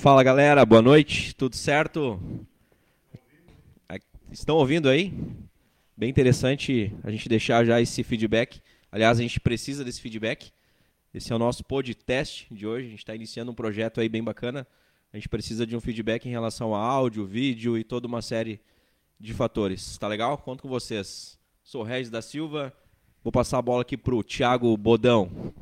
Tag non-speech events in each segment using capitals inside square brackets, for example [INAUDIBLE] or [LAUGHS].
Fala galera, boa noite, tudo certo? Estão ouvindo aí? Bem interessante a gente deixar já esse feedback. Aliás, a gente precisa desse feedback. Esse é o nosso podcast de hoje. A gente está iniciando um projeto aí bem bacana. A gente precisa de um feedback em relação a áudio, vídeo e toda uma série de fatores. Tá legal? Conto com vocês. Sou Regis da Silva. Vou passar a bola aqui para o Thiago Bodão.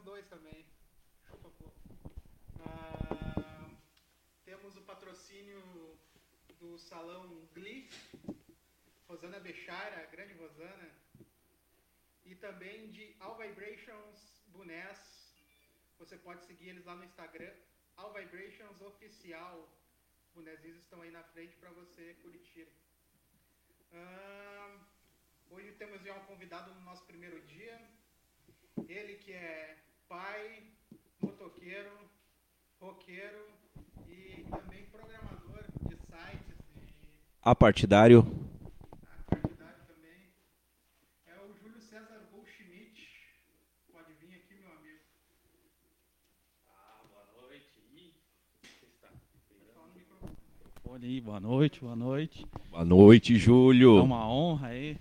Temos dois também. Ah, temos o patrocínio do salão Glee, Rosana Bechara, grande Rosana, e também de All Vibrations Bunés. Você pode seguir eles lá no Instagram, All Vibrations Oficial. Os estão aí na frente para você curtir. Ah, hoje temos já um convidado no nosso primeiro dia. Ele que é pai, motoqueiro, roqueiro e também programador de sites. E... Apartidário. Apartidário também. É o Júlio César Goldschmidt. Pode vir aqui, meu amigo. Ah, boa noite. Ih, está aí, boa noite, boa noite. Boa noite, Júlio. É uma honra aí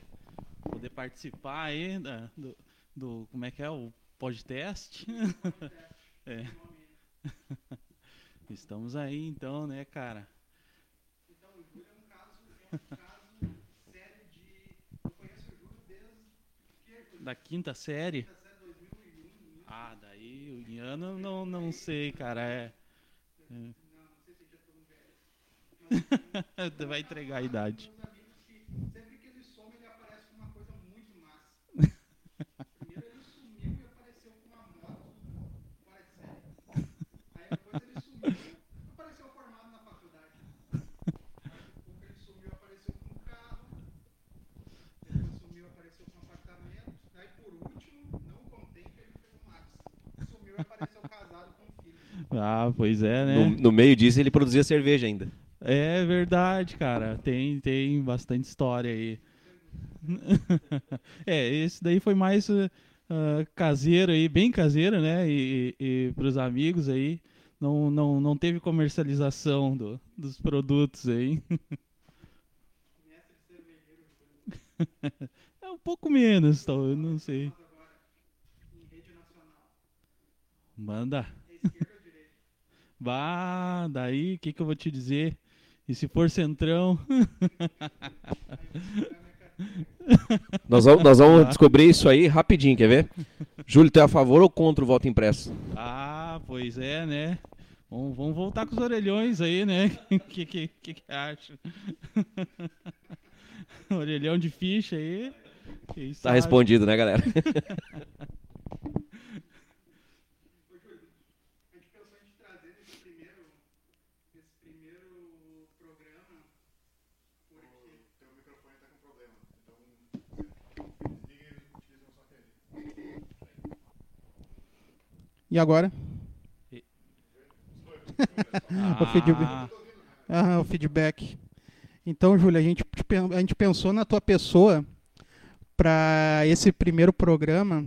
poder participar aí da, do, do como é que é o podcast. [LAUGHS] é. [LAUGHS] Estamos aí então, né, cara? Então, o Júlio é um caso, é um caso sério de. Eu conheço o Júlio desde. Da quinta série? Quinta série 2001. Ah, daí o ano não, não sei, cara. É. é. Não, não sei se já estão velhos. [LAUGHS] Vai entregar a idade. Ah, pois é, né? No, no, meio disso ele produzia cerveja ainda. É verdade, cara. Tem, tem bastante história aí. [LAUGHS] é, esse daí foi mais uh, caseiro aí, bem caseiro, né? E, e, e para os amigos aí. Não, não, não teve comercialização do, dos produtos aí. [LAUGHS] é um pouco menos, talvez, não sei. Manda. Bah, daí, o que, que eu vou te dizer? E se for centrão? [LAUGHS] nós vamos, nós vamos descobrir isso aí rapidinho, quer ver? Júlio, tu é a favor ou contra o voto impresso? Ah, pois é, né? Vamos, vamos voltar com os orelhões aí, né? [LAUGHS] O que, que, que, que acha? [LAUGHS] Orelhão de ficha aí. Tá respondido, né, galera? E agora? Ah. [LAUGHS] o, feedback. Ah, o feedback. Então, Júlia, a gente, a gente pensou na tua pessoa para esse primeiro programa.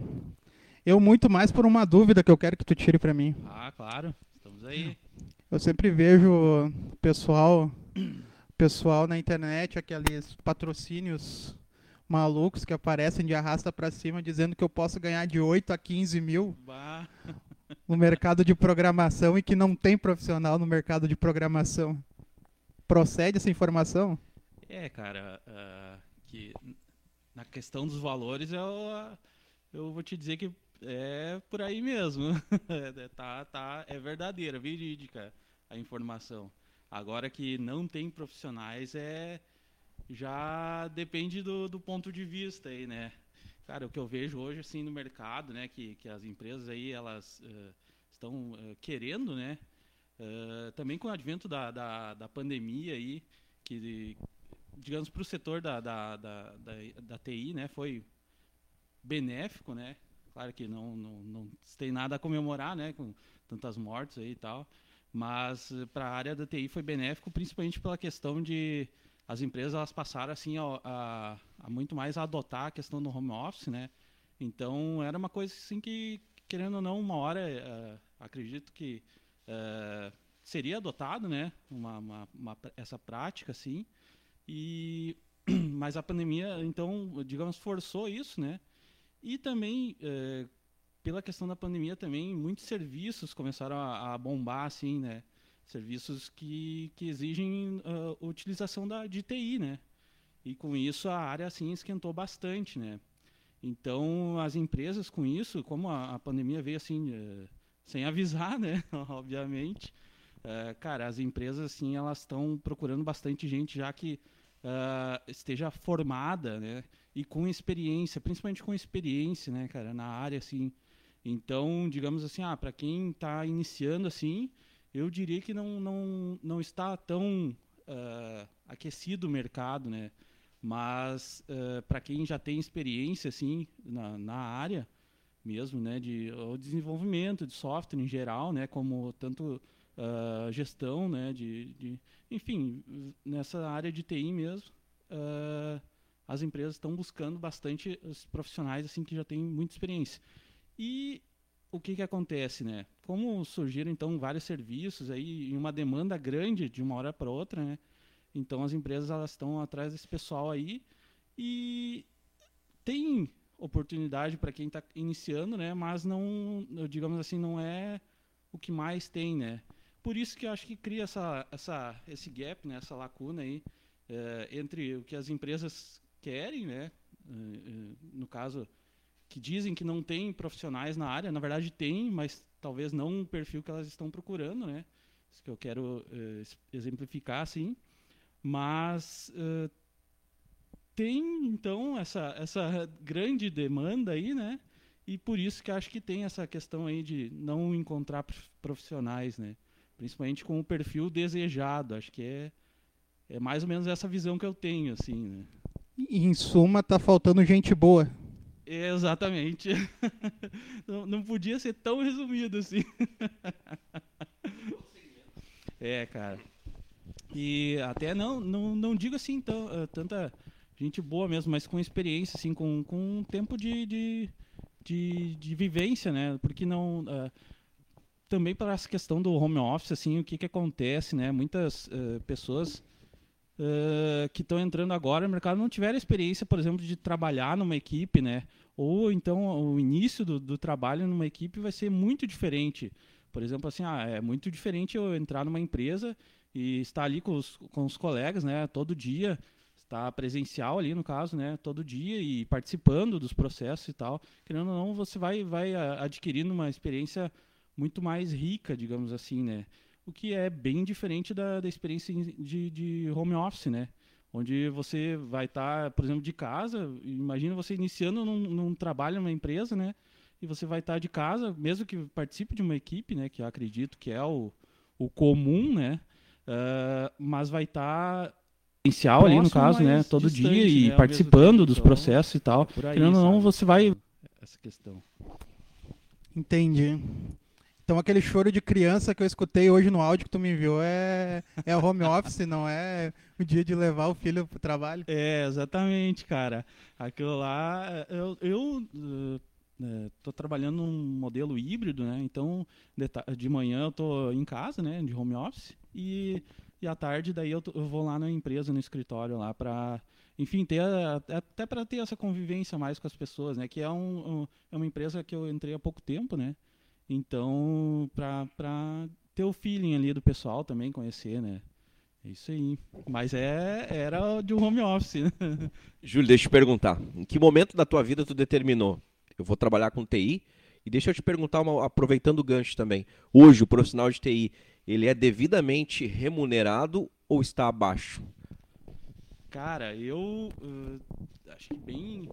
Eu muito mais por uma dúvida que eu quero que tu tire para mim. Ah, claro. Estamos aí. Eu sempre vejo pessoal, pessoal na internet, aqueles patrocínios malucos que aparecem de arrasta para cima dizendo que eu posso ganhar de 8 a 15 mil. Bah no mercado de programação e que não tem profissional no mercado de programação. Procede essa informação? É, cara, uh, que na questão dos valores eu, eu vou te dizer que é por aí mesmo. [LAUGHS] É, tá, tá, é verdadeira, verídica a informação. Agora que não tem profissionais é já depende do, do ponto de vista aí, né? Cara, o que eu vejo hoje assim no mercado, né, que, que as empresas aí elas uh, estão uh, querendo, né, uh, também com o advento da, da, da pandemia aí, que digamos para o setor da, da, da, da, da, TI, né, foi benéfico, né? Claro que não, não, não tem nada a comemorar, né? Com tantas mortes aí e tal. Mas para a área da TI foi benéfico, principalmente pela questão de as empresas elas passaram assim a, a, muito mais a adotar a questão do home office, né? Então era uma coisa assim que querendo ou não uma hora uh, acredito que uh, seria adotado, né? Uma, uma, uma, essa prática assim e [CLEARS THROAT] mas a pandemia então digamos forçou isso, né? E também uh, pela questão da pandemia também muitos serviços começaram a, a bombar assim, né? serviços que, que exigem uh, utilização da, de TI, né? E com isso a área assim esquentou bastante, né? Então as empresas com isso, como a, a pandemia veio assim uh, sem avisar, né? [LAUGHS] Obviamente, uh, cara, as empresas assim elas estão procurando bastante gente já que esteja formada, né? E com experiência, principalmente com experiência, né, cara, na área assim. Então, digamos assim, ah, para quem está iniciando assim, eu diria que não, não, não está tão uh, aquecido o mercado, né? Mas uh, para quem já tem experiência assim na, na área mesmo, né, de o desenvolvimento de software em geral, né, como tanto uh, gestão, né, de, de, enfim, nessa área de TI mesmo, as empresas estão buscando bastante os profissionais assim que já têm muita experiência. E o que, que acontece, né? Como surgiram então vários serviços aí e uma demanda grande de uma hora para outra, né? Então as empresas elas estão atrás desse pessoal aí e tem oportunidade para quem está iniciando, né? Mas não, digamos assim, não é o que mais tem, né? Por isso que eu acho que cria essa, essa, esse gap, né? Essa lacuna aí é, entre o que as empresas querem, né? Eh, no caso que dizem que não tem profissionais na área, na verdade tem, mas talvez não o perfil que elas estão procurando, né? Isso que eu quero exemplificar, assim. Mas uh, tem, então, essa, essa grande demanda aí, né? E por isso que acho que tem essa questão aí de não encontrar profissionais, né? Principalmente com o perfil desejado. Acho que é, é mais ou menos essa visão que eu tenho, assim, né? Em suma, tá faltando gente boa. Exatamente. [LAUGHS] não, não podia ser tão resumido assim. [LAUGHS] é, cara. E até não, não, não digo assim tão, uh, tanta gente boa mesmo, mas com experiência, assim, com, com um tempo de, de, de, de vivência, né? Porque não. Uh, também para essa questão do home office, assim, o que, que acontece, né? Muitas uh, pessoas uh, que estão entrando agora no mercado não tiveram experiência, por exemplo, de trabalhar numa equipe, né? Ou então o início do, do trabalho numa equipe vai ser muito diferente. Por exemplo, assim, ah, é muito diferente eu entrar numa empresa e estar ali com os, com os colegas, né? Todo dia, estar presencial ali no caso, né? Todo dia e participando dos processos e tal. Querendo ou não, você vai, vai adquirindo uma experiência muito mais rica, digamos assim, né? o que é bem diferente da, da experiência de, de home office, né? Onde você vai estar, tá, por exemplo, de casa, imagina você iniciando num, num trabalho numa empresa, né? E você vai estar tá de casa, mesmo que participe de uma equipe, né? Que eu acredito que é o, o comum, né? Uh, mas vai estar tá presencial ali no caso, né? Todo distante, dia e né? participando dos então, processos e tal. É Querendo ou não, você vai essa questão. Entendi. Então aquele choro de criança que eu escutei hoje no áudio que tu me enviou é, é home office, [LAUGHS] não é o dia de levar o filho pro trabalho. É, exatamente, cara. Aquilo lá, eu, eu uh, tô trabalhando num modelo híbrido, né? Então, de, de, manhã eu tô em casa, né, de home office, e, e à tarde daí eu, eu vou lá na empresa, no escritório lá para enfim, ter até para ter essa convivência mais com as pessoas, né? Que é, um, um, é uma empresa que eu entrei há pouco tempo, né? Então, para ter o feeling ali do pessoal também, conhecer, né? É isso aí. Mas é, era de um home office. Né? Júlio, deixa eu te perguntar. Em que momento da tua vida tu determinou? Eu vou trabalhar com TI. E deixa eu te perguntar, uma, aproveitando o gancho também. Hoje, o profissional de TI, ele é devidamente remunerado ou está abaixo? Cara, eu uh, acho que bem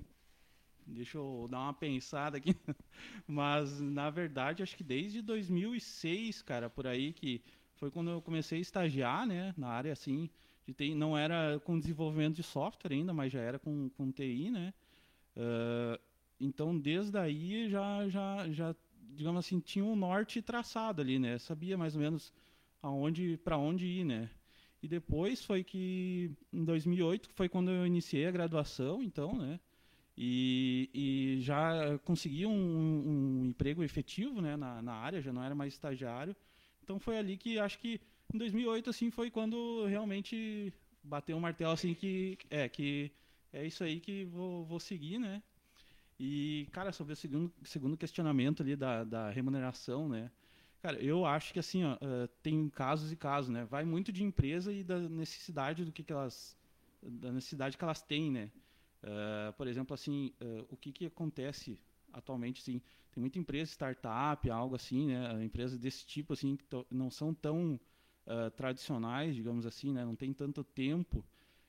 Deixa eu dar uma pensada aqui. [LAUGHS] Mas, na verdade, acho que desde 2006, cara, por aí, que foi quando eu comecei a estagiar, né, na área, assim, de TI. Não era com desenvolvimento de software ainda, mas já era com, com TI, né. Uh, então, desde aí já, já, já, digamos assim, tinha um norte traçado ali, né? Sabia mais ou menos aonde, para onde ir, né? E depois foi que, em 2008, foi quando eu iniciei a graduação, então, né? E, e já consegui um, um, emprego efetivo, né? Na, na área, já não era mais estagiário. Então foi ali que, acho que em 2008, assim, foi quando realmente bateu um martelo, assim, que é, que é isso aí que vou, vou seguir, né? E, cara, sobre o segundo, segundo questionamento ali da, da remuneração, né? Cara, eu acho que assim, ó, uh, tem casos e casos, né? Vai muito de empresa e da necessidade do que, que elas da necessidade que elas têm, né? Uh, por exemplo, assim, uh, o que, que acontece atualmente, assim, tem muita empresa startup, algo assim, né? Empresas desse tipo, assim, que não são tão tradicionais, digamos assim, né? Não tem tanto tempo.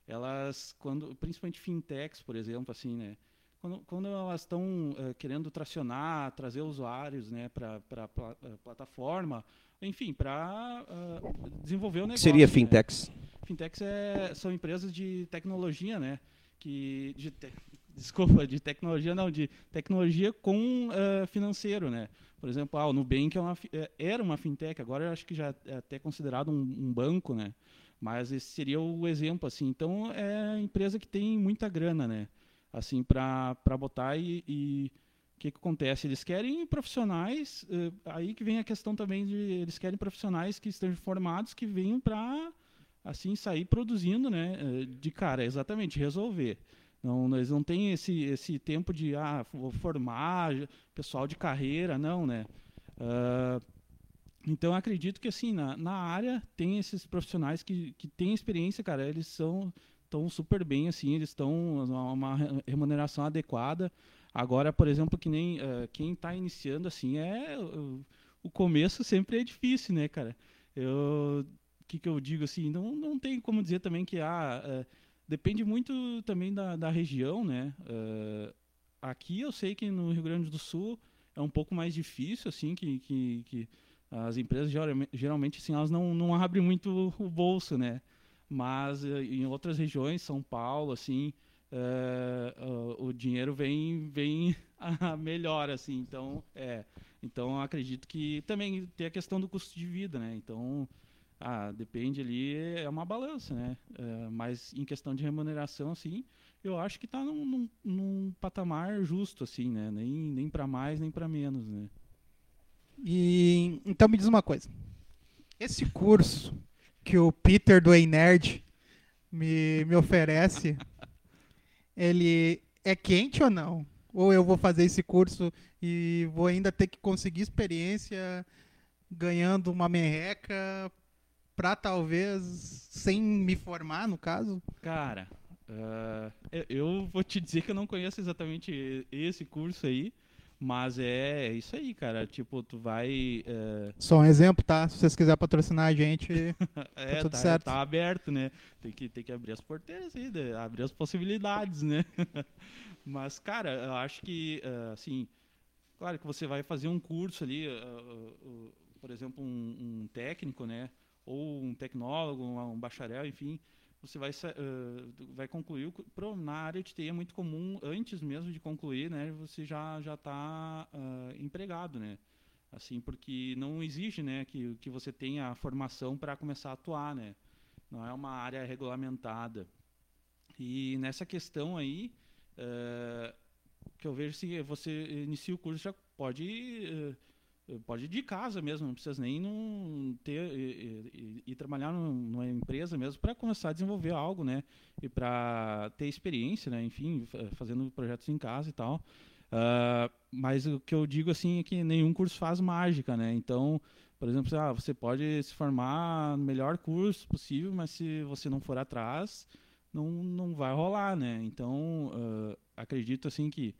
Elas, quando, principalmente fintechs, por exemplo, assim, né? Quando, quando elas estão uh, querendo tracionar, trazer usuários né, para a uh, plataforma, enfim, para uh, desenvolver o negócio. Seria né? fintechs? Fintechs é, são empresas de tecnologia, né? Que, de te [LAUGHS] desculpa, de tecnologia não, de tecnologia com financeiro, né? Por exemplo, ah, o Nubank é uma, era uma fintech, agora acho que já é até considerado um, um banco, né? Mas esse seria o exemplo, assim. Então, é empresa que tem muita grana, né? Assim para botar e, e o que, que, acontece? Eles querem profissionais, uh, aí que vem a questão também de eles querem profissionais que estejam formados, que venham para assim sair produzindo, né? Uh, de cara, exatamente, resolver. Não, eles não têm esse, esse tempo de ah, formar pessoal de carreira, não, né? Uh, então acredito que assim na, na área tem esses profissionais que, que têm experiência, cara. Eles são estão super bem, assim, eles estão uma remuneração adequada. Agora, por exemplo, que nem uh, quem está iniciando, assim, é uh, o começo sempre é difícil, né, cara? Eu, que, que eu digo assim? Não, não tem como dizer também que ah, uh, depende muito também da, da região, né? aqui eu sei que no Rio Grande do Sul é um pouco mais difícil, assim, que, que, que as empresas geralmente assim, elas não, não abrem muito o bolso, né? Mas eh, em outras regiões, São Paulo, assim, uh, o dinheiro vem vem [LAUGHS] melhor, assim. Então, é, então acredito que também tem a questão do custo de vida, né? Então, ah, depende ali, é uma balança, né? Uh, mas em questão de remuneração, assim, eu acho que está num, num, num, patamar justo, assim, né? Nem, nem para mais, nem para menos, né? E então me diz uma coisa. Esse curso que o Peter do Nerd me, me oferece, ele é quente ou não? Ou eu vou fazer esse curso e vou ainda ter que conseguir experiência ganhando uma merreca para talvez sem me formar, no caso? Cara, uh, eu vou te dizer que eu não conheço exatamente esse curso aí. Mas é, é isso aí, cara. Tipo, tu vai. É... Só um exemplo, tá? Se vocês quiserem patrocinar a gente, [LAUGHS] tá é, tá tudo tá, certo. Tá aberto, né? Tem que, tem que abrir as porteiras aí, né? abrir as possibilidades, né? [LAUGHS] Mas, cara, eu acho que, uh, assim, claro que você vai fazer um curso ali, uh, por exemplo, um, um, técnico, né? Ou um tecnólogo, um bacharel, enfim você vai, uh, vai concluir. Pro, na área de TI é muito comum, antes mesmo de concluir, né, você já já está uh, empregado, né? Assim, porque não exige, né, que, que você tenha a formação para começar a atuar, né? Não é uma área regulamentada. E nessa questão aí, uh, que eu vejo se você inicia o curso já pode pode ir de casa mesmo, não precisa nem não ter ir, ir trabalhar numa empresa mesmo para começar a desenvolver algo, né? E para ter experiência, né? Enfim, fazendo projetos em casa e tal. Uh, mas o que eu digo assim é que nenhum curso faz mágica, né? Então, por exemplo, ah, você pode se formar no melhor curso possível, mas se você não for atrás, não, não vai rolar, né? Então, uh, acredito assim que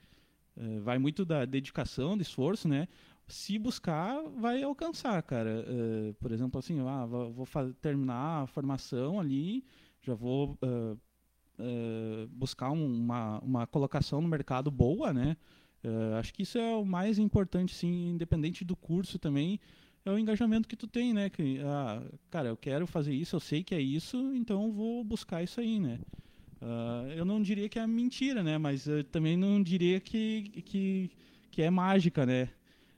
uh, vai muito da dedicação, do esforço, né? Se buscar, vai alcançar, cara. Uh, por exemplo, assim, ah, vou terminar a formação ali, já vou uh, uh, buscar um, uma, uma colocação no mercado boa, né? acho que isso é o mais importante, sim, independente do curso também, é o engajamento que tu tem, né? Que, ah, cara, eu quero fazer isso, eu sei que é isso, então vou buscar isso aí, né? Ah, eu não diria que é mentira, né? Mas também não diria que, que, que é mágica, né?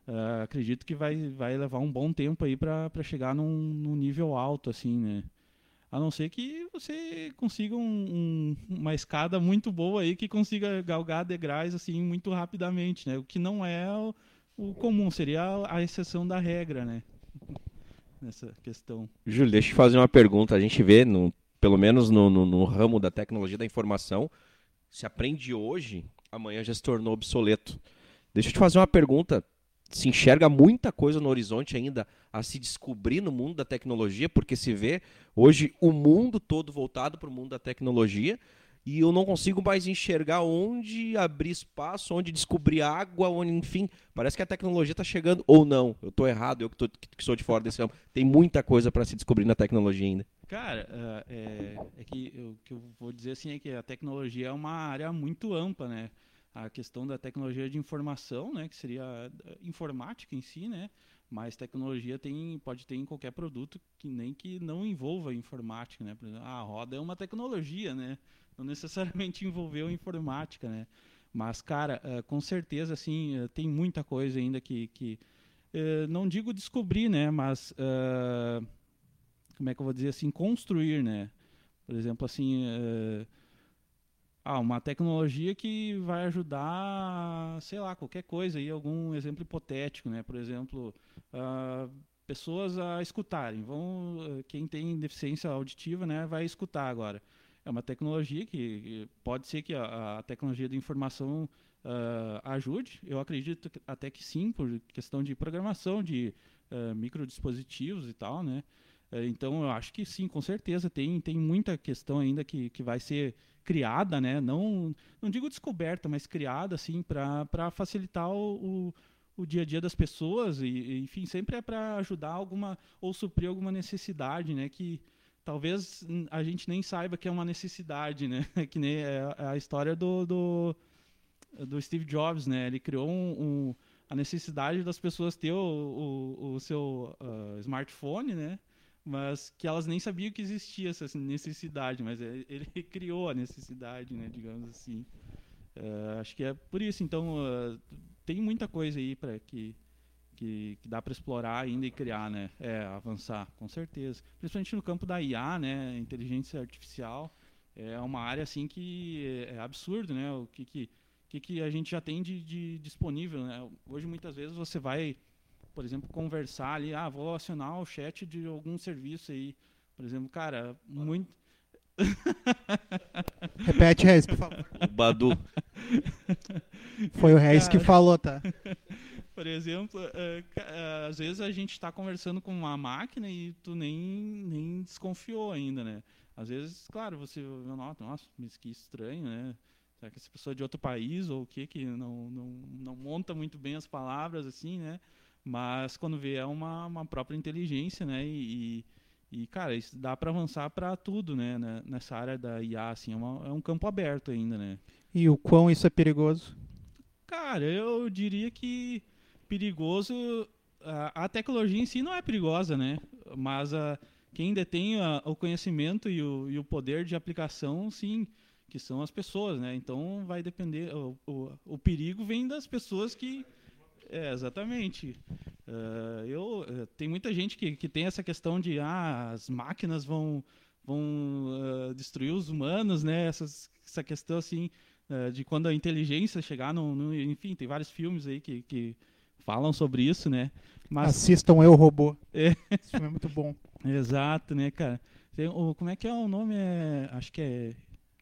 Ah, acredito que vai, vai levar um bom tempo aí para chegar num, num nível alto, assim, né? A não ser que você consiga um- um- uma escada muito boa aí que consiga galgar degraus assim muito rapidamente, né? O que não é o, o comum, seria a, a exceção da regra, né? [LAUGHS] Nessa questão. Júlio, deixa eu te fazer uma pergunta. A gente vê, no, pelo menos no, no- no ramo da tecnologia da informação, se aprende hoje, amanhã já se tornou obsoleto. Deixa eu te fazer uma pergunta. Se enxerga muita coisa no horizonte ainda a se descobrir no mundo da tecnologia, porque se vê hoje o mundo todo voltado para o mundo da tecnologia e eu não consigo mais enxergar onde abrir espaço, onde descobrir água, onde, enfim, parece que a tecnologia está chegando ou não. Eu estou errado, eu que, tô- que sou de fora desse ramo. Tem muita coisa para se descobrir na tecnologia ainda. Cara, é, é que o que eu vou dizer assim é que a tecnologia é uma área muito ampla, né? A questão da tecnologia de informação, né, que seria informática em si, né? Mas tecnologia tem, pode ter em qualquer produto que nem que não envolva informática, né? Por exemplo, a roda é uma tecnologia, né? Não necessariamente [LAUGHS] envolveu informática, né? Mas, cara, ah, com certeza, assim, ah, tem muita coisa ainda que, que eh, não digo descobrir, né? Mas ah, como é que eu vou dizer assim, construir, né? Por exemplo, assim, eh, ah, uma tecnologia que vai ajudar, sei lá, qualquer coisa aí, algum exemplo hipotético, né? Por exemplo, ah, pessoas a escutarem, vão, eh, quem tem deficiência auditiva, né, vai escutar agora. É uma tecnologia que que pode ser que a, a tecnologia da informação ah, ajude, eu acredito que- até que sim, por questão de programação, de ah, microdispositivos e tal, né? Eh, Então, eu acho que sim, com certeza. Tem, tem muita questão ainda que, que vai ser criada, né? Não, não digo descoberta, mas criada, assim, para facilitar o, o, dia a dia das pessoas. E, enfim, sempre é para ajudar alguma, ou suprir alguma necessidade, né? Que talvez a gente nem saiba que é uma necessidade, né? [LAUGHS] Que nem é a história do, do, do Steve Jobs, né? Ele criou um- um, a necessidade das pessoas ter o, o, o seu ah, smartphone, né? Mas que elas nem sabiam que existia essa necessidade, mas ele, [LAUGHS] ele criou a necessidade, né? Digamos assim. Ah, acho que é por isso. Então, ah, tem muita coisa aí para que, que, que dá para explorar ainda e criar, né? É, avançar, com certeza. Principalmente no campo da IA, né? Inteligência artificial é uma área assim que é absurdo, né? O que que, que, que a gente já tem de, de disponível, né? Hoje muitas vezes você vai, por exemplo, conversar ali, ah, vou acionar o chat de algum serviço aí, por exemplo, cara, muito [LAUGHS] Repete, Reis, por favor. O Badu. [LAUGHS] Foi o Reis que Cara. falou, tá? [LAUGHS] Por exemplo, ca- eh, às vezes a gente está conversando com uma máquina e tu nem, nem desconfiou ainda, né? Às vezes, claro, você nota, nossa, mas que estranho, né? Será que essa pessoa é de outro país ou o que que não, não, não monta muito bem as palavras assim, né? Mas quando vê é uma, uma própria inteligência, né? E, e, cara, isso dá para avançar para tudo, né? né? Nessa área da IA, assim, é, uma- é um campo aberto ainda, né? E o quão isso é perigoso? Cara, eu diria que perigoso. A, a tecnologia em si não é perigosa, né? Mas a, quem detém a- o conhecimento e o, e o poder de aplicação, sim, que são as pessoas, né? Então vai depender. O, o, o perigo vem das pessoas que. É, exatamente. Ah, eu, eh, tem muita gente que, que tem essa questão de ah, as máquinas vão, vão ah, destruir os humanos, né? Essas, essa questão assim eh, de quando a inteligência chegar no, no- enfim tem vários filmes aí que, que falam sobre isso né mas Assistam Eu Robô. É. Esse filme é muito bom. [LAUGHS] exato né cara Tem o, como é que é o nome é, acho que é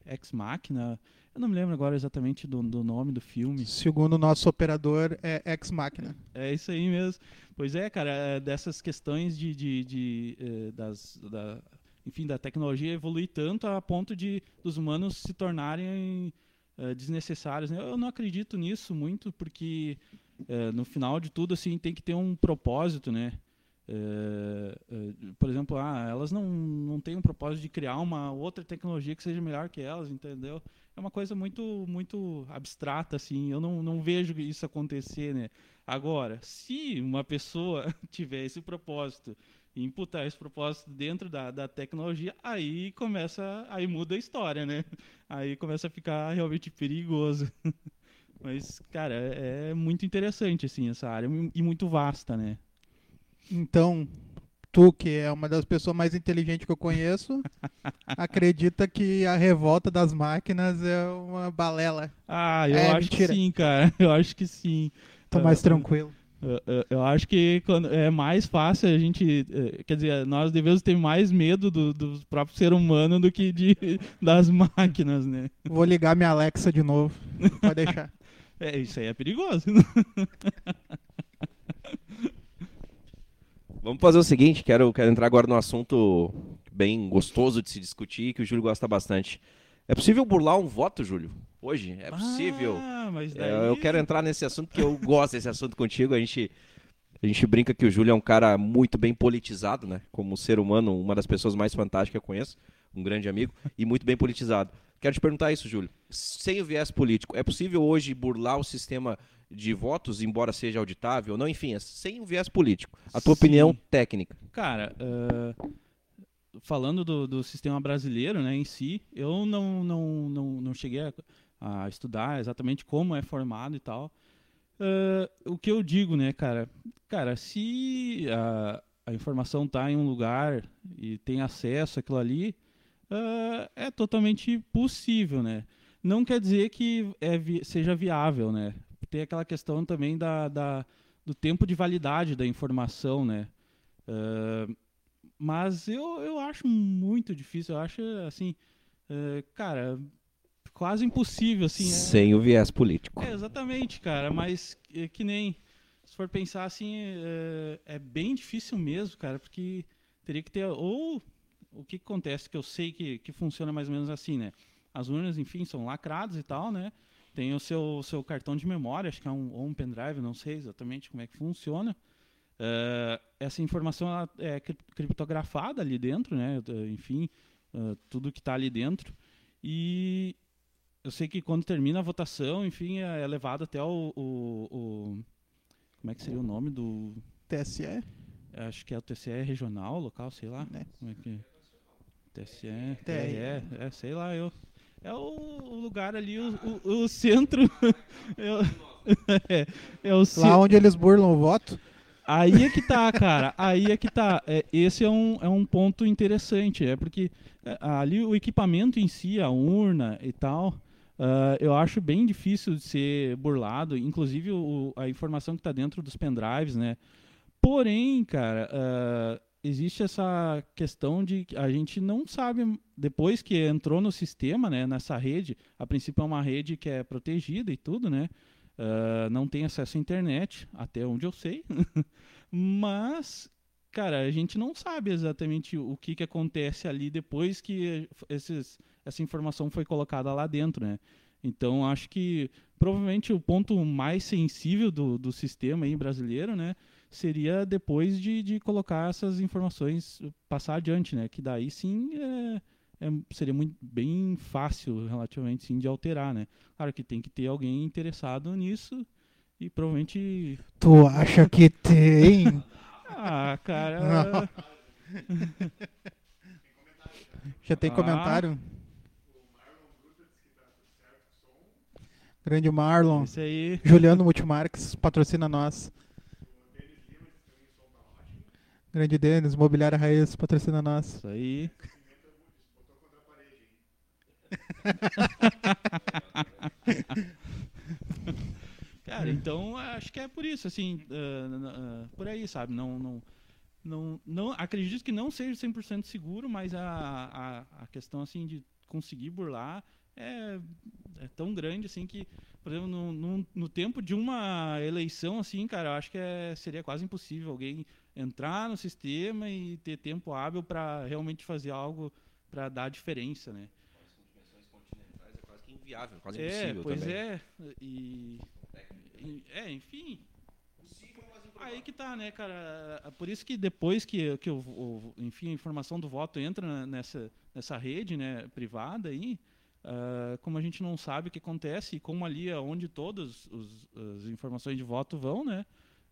Ex Machina eu não me lembro agora exatamente do, do nome do filme Segundo o nosso operador, é Ex Machina. É isso aí mesmo. Pois é, cara, é dessas questões de, de, de, eh, das, da, enfim, da tecnologia evoluir tanto a ponto de dos humanos se tornarem eh, desnecessários. né? Eu não acredito nisso muito, porque eh, no final de tudo, assim, tem que ter um propósito, né? Eh, eh, por exemplo, ah, elas não, não têm um propósito de criar uma outra tecnologia que seja melhor que elas, entendeu? É uma coisa muito muito abstrata, assim. Eu não, não vejo isso acontecer, né? Agora, se uma pessoa [LAUGHS] tiver esse propósito e imputar esse propósito dentro da, da tecnologia, aí começa, aí muda a história, né? Aí começa a ficar realmente perigoso. [LAUGHS] Mas, cara, é, é muito interessante, assim, essa área e muito vasta, né? Então, tu, que é uma das pessoas mais inteligentes que eu conheço, [LAUGHS] acredita que a revolta das máquinas é uma balela. Ah, eu É, acho mentira. que sim, cara. [LAUGHS] Eu acho que sim. Tô mais tranquilo. Eu, eu- eu acho que quando é mais fácil a gente. Quer dizer, nós devemos ter mais medo do, do próprio ser humano do que de, [LAUGHS] das máquinas, né? Vou ligar minha Alexa de novo. Pode deixar. É, isso aí é perigoso. Vamos fazer o seguinte, quero, quero entrar agora num assunto bem gostoso de se discutir, que o Júlio gosta bastante. É possível burlar um voto, Júlio? Hoje? É possível. Ah, mas daí... É, eu quero entrar nesse assunto porque eu [LAUGHS] gosto desse assunto contigo. A gente, a gente brinca que o Júlio é um cara muito bem politizado, né? Como ser humano, uma das pessoas mais fantásticas que eu conheço, um grande amigo, e muito bem politizado. Quero te perguntar isso, Júlio. Sem o viés político, é possível hoje burlar o sistema de votos, embora seja auditável ou não? Enfim, é sem o viés político. A tua Sim. opinião técnica. Cara, ah, falando do, do sistema brasileiro né, em si, eu não, não, não, não cheguei a, a estudar exatamente como é formado e tal. Ah, o que eu digo, né, cara? Cara, se a, a informação está em um lugar e tem acesso àquilo ali, ah, é totalmente possível, né? Não quer dizer que é vi- seja viável, né? Tem aquela questão também da, da- do tempo de validade da informação, né? Ah, mas eu, eu acho muito difícil, eu acho assim, ah, cara, quase impossível, assim. é- Sem o viés político. é, exatamente, cara, mas é, que nem. Se for pensar assim, é, é bem difícil mesmo, cara, porque teria que ter. Ou o que, que acontece, que eu sei que, que funciona mais ou menos assim, né? As urnas, enfim, são lacradas e tal, né? Tem o seu, seu cartão de memória, acho que é um, ou um pendrive, não sei exatamente como é que funciona. É, essa informação é cri- criptografada ali dentro, né? Enfim, é, tudo que está ali dentro. E eu sei que quando termina a votação, enfim, é levado até o, o- o- como é que seria o nome do, TSE? acho que é o TCE regional, local, sei lá, É. como é que TSE, TRE. TRE, é, sei lá, eu é o, lugar ali, o, o- o centro, [LAUGHS] é, [LAUGHS] é, é o Lá onde eles burlam o voto? Aí é que tá, cara. Aí é que tá. É, esse é um, é um ponto interessante. É porque é, ali o equipamento em si, a urna e tal, ah, eu acho bem difícil de ser burlado. Inclusive o- a informação que está dentro dos pendrives, né? Porém, cara, ah, existe essa questão de que a gente não sabe, depois que entrou no sistema, né, nessa rede, a princípio é uma rede que é protegida e tudo, né? Ah, não tem acesso à internet, até onde eu sei. [LAUGHS] Mas, cara, a gente não sabe exatamente o que, que acontece ali depois que esses, essa informação foi colocada lá dentro, né? Então, acho que provavelmente o ponto mais sensível do, do sistema aí brasileiro, né? Seria depois de, de colocar essas informações, passar adiante, né? Que daí sim é, é- seria muito, bem fácil, relativamente, sim, de alterar, né? Claro que tem que ter alguém interessado nisso e provavelmente. Tu acha que tem? [LAUGHS] Ah, cara. Já tem Ah. comentário? Grande Marlon. Esse aí. Juliano Multimarques patrocina nós. Grande Denis, Mobiliária Raiz patrocina nós. Isso aí. [LAUGHS] Cara, então acho que é por isso, assim, n- ah, por aí, sabe? Não, não, não, não, acredito que não seja 100% seguro, mas a, a, a questão, assim, de conseguir burlar é, é tão grande, assim, que, por exemplo, no, no, no tempo de uma eleição, assim, cara, eu acho que é, seria quase impossível alguém entrar no sistema e ter tempo hábil para realmente fazer algo para dar diferença, né? É quase que inviável, quase É, impossível pois também. é. E, e- É, enfim. Aí que tá, né, cara? Por isso que depois que, que o- enfim, a informação do voto entra nessa, nessa rede né, privada aí, ah, como a gente não sabe o que acontece e como ali é onde todas as informações de voto vão, né?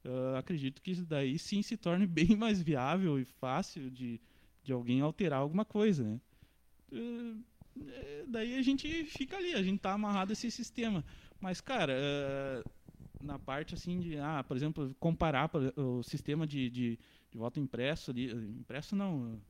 Eu acredito que isso daí sim se torne [LAUGHS] bem mais viável e fácil de, de alguém alterar alguma coisa, né? Eh, daí a gente fica ali, a gente tá amarrado a esse sistema. Mas, cara, eh, na parte assim de, ah, por exemplo, comparar o sistema de, de, de voto impresso ali, impresso não,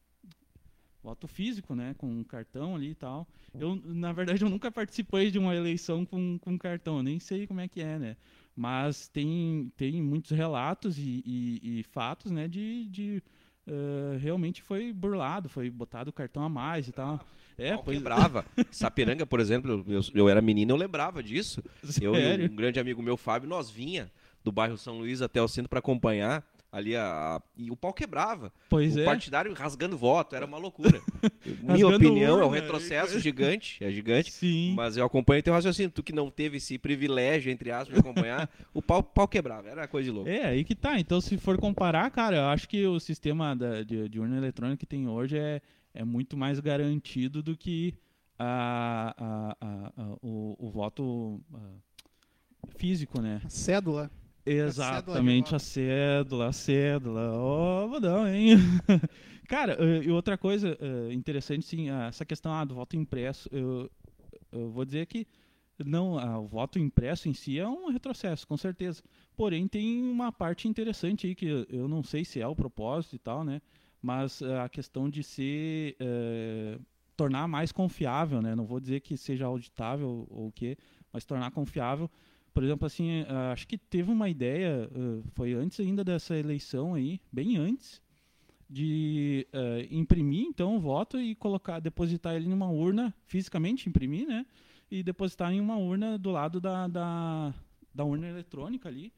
voto físico, né, com cartão ali e tal. Eu, na verdade, eu nunca participei de uma eleição com, com cartão, nem sei como é que é, né. Mas tem, tem muitos relatos e, e- e fatos, né, de, de eh, realmente foi burlado, foi botado o cartão a mais e tal. É, Pau pois quebrava. [LAUGHS] Sapiranga, por exemplo, eu, eu era menino, eu lembrava disso. Eu sério. um grande amigo meu, Fábio, nós vinha do bairro São Luís até o centro para acompanhar ali a, a- e o pau quebrava. Pois o é. partidário rasgando voto, era uma loucura. [LAUGHS] Minha opinião é um urna, retrocesso gigante, é gigante. Sim. Mas eu acompanho teu raciocínio. Tu que não teve esse privilégio, entre aspas, de acompanhar, [LAUGHS] o pau, pau quebrava. Era coisa de louco. É, aí que tá. Então, se for comparar, cara, eu acho que o sistema da- de, de urna eletrônica que tem hoje é, é muito mais garantido do que a, a- a- a- o, o voto ah, físico, né? Cédula. Exatamente, a cédula, a cédula. Ó, bodão, hein? [LAUGHS] Cara, eh, e outra coisa eh, interessante, sim, ah, essa questão ah, do voto impresso, eu, eu vou dizer que não, ah, o voto impresso em si é um retrocesso, com certeza. Porém, tem uma parte interessante aí que eu- eu não sei se é o propósito e tal, né? Mas a questão de ser eh, tornar mais confiável, né? Não vou dizer que seja auditável ou o quê, mas tornar confiável por exemplo, assim, ah, acho que teve uma ideia, ah, foi antes ainda dessa eleição aí, bem antes, de ah, imprimir então o voto e colocar, depositar ele numa urna, fisicamente imprimir, né? E depositar em uma urna do lado da, da, da urna eletrônica ali.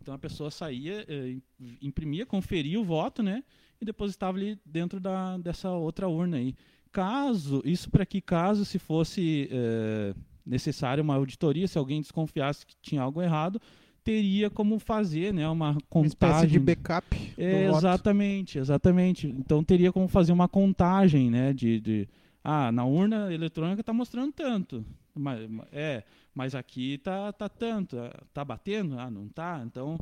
Então a pessoa saía, eh, im- imprimia, conferia o voto, né? E depositava ali dentro da, dessa outra urna aí. Caso, isso para que caso se fosse eh, necessária uma auditoria, se alguém desconfiasse que tinha algo errado, teria como fazer, né, uma Uma contagem. espécie de backup. É, voto. exatamente, exatamente. Então teria como fazer uma contagem, né, de, de ah, na urna eletrônica está mostrando tanto, mas, é, mas aqui tá tá tanto, ah, tá batendo, ah, não tá, então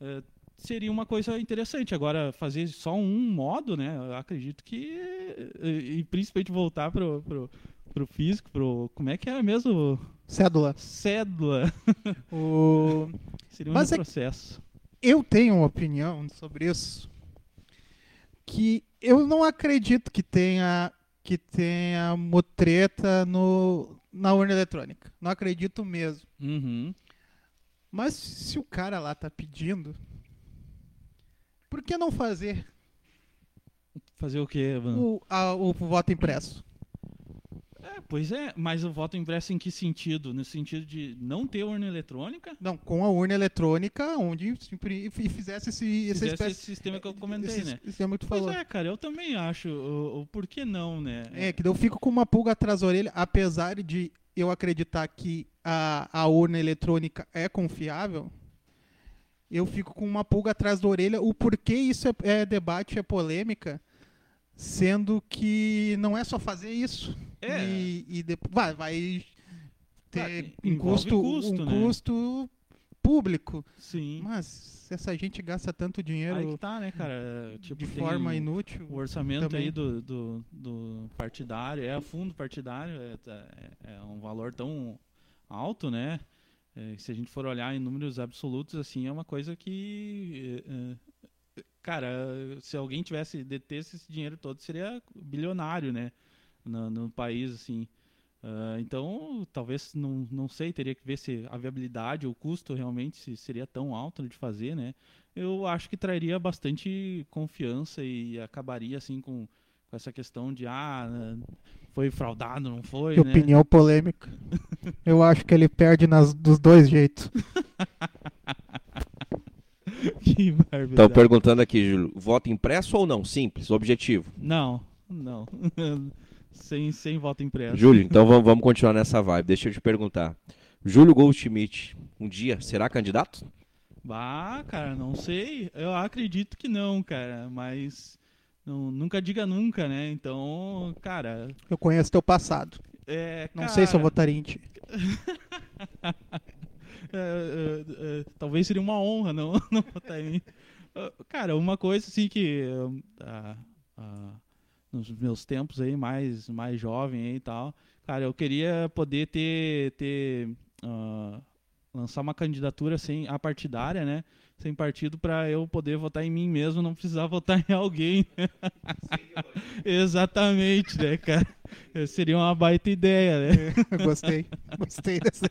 eh, seria uma coisa interessante. Agora fazer só um modo, né, eu acredito que eh, e principalmente voltar pro, pro pro físico, pro como é que é mesmo Cédula. cédula, O... [LAUGHS] seria um Mas é processo. Eu tenho uma opinião sobre isso. Que eu não acredito que tenha que tenha mutreta no, na urna eletrônica. Não acredito mesmo. Uhum. Mas se o cara lá tá pedindo, por que não fazer Fazer o quê, mano? o, a- o voto impresso? É, pois é, mas o voto impresso em que sentido? No sentido de não ter urna eletrônica? Não, com a urna eletrônica, onde fizesse esse, essa Fizesse espécie esse sistema que eu comentei, esse né? sistema que tu Pois falou. é, cara, eu também acho. O, o por que não, né? É, que eu fico com uma pulga atrás da orelha, apesar de eu acreditar que a, a urna eletrônica é confiável, eu fico com uma pulga atrás da orelha o porquê isso é, é debate, é polêmica, sendo que não é só fazer isso. É. E, e depois vai, vai ter Vai, um custo, custo, um né? custo público. Sim. Mas se essa gente gasta tanto dinheiro Aí tá, né, cara? Tipo, de forma inútil, O orçamento também. aí do, do, do partidário, é fundo partidário, é, tá- é- é um valor tão alto, né? É, se a gente for olhar em números absolutos, assim, é uma coisa que. é, é, cara, se alguém tivesse detesse esse dinheiro todo, seria bilionário, né? No, no país, assim. Ah, então, talvez, não, não sei, teria que ver se a viabilidade, o custo realmente se seria tão alto de fazer, né? Eu acho que traria bastante confiança e acabaria, assim, com, com essa questão de, ah, foi fraudado, não foi, Que né? opinião polêmica. [LAUGHS] Eu acho que ele perde nas, dos dois jeitos. [LAUGHS] que Estão perguntando aqui, Júlio, voto impresso ou não? Simples, objetivo. Não, não. [LAUGHS] sem, sem voto impresso. Júlio, então vamos, vamos continuar nessa vibe. Deixa eu te perguntar. Júlio Goldschmidt, um dia será candidato? Bah, cara, não sei. Eu acredito que não, cara, mas não- nunca diga nunca, né? Então, cara, Eu conheço teu passado. é. Não sei se eu cara, votaria em ti. [LAUGHS] é, é, talvez seria uma honra não, [LAUGHS] não votar em mim. Cara, uma coisa assim que ah, ah, nos meus tempos aí mais mais jovem aí e tal, cara, eu queria poder ter ter ah, lançar uma candidatura sem a partidária, né? Sem partido para eu poder votar em mim mesmo, não precisar votar em alguém. [LAUGHS] Exatamente, né, cara? Seria uma baita ideia, né? gostei. Gostei dessa.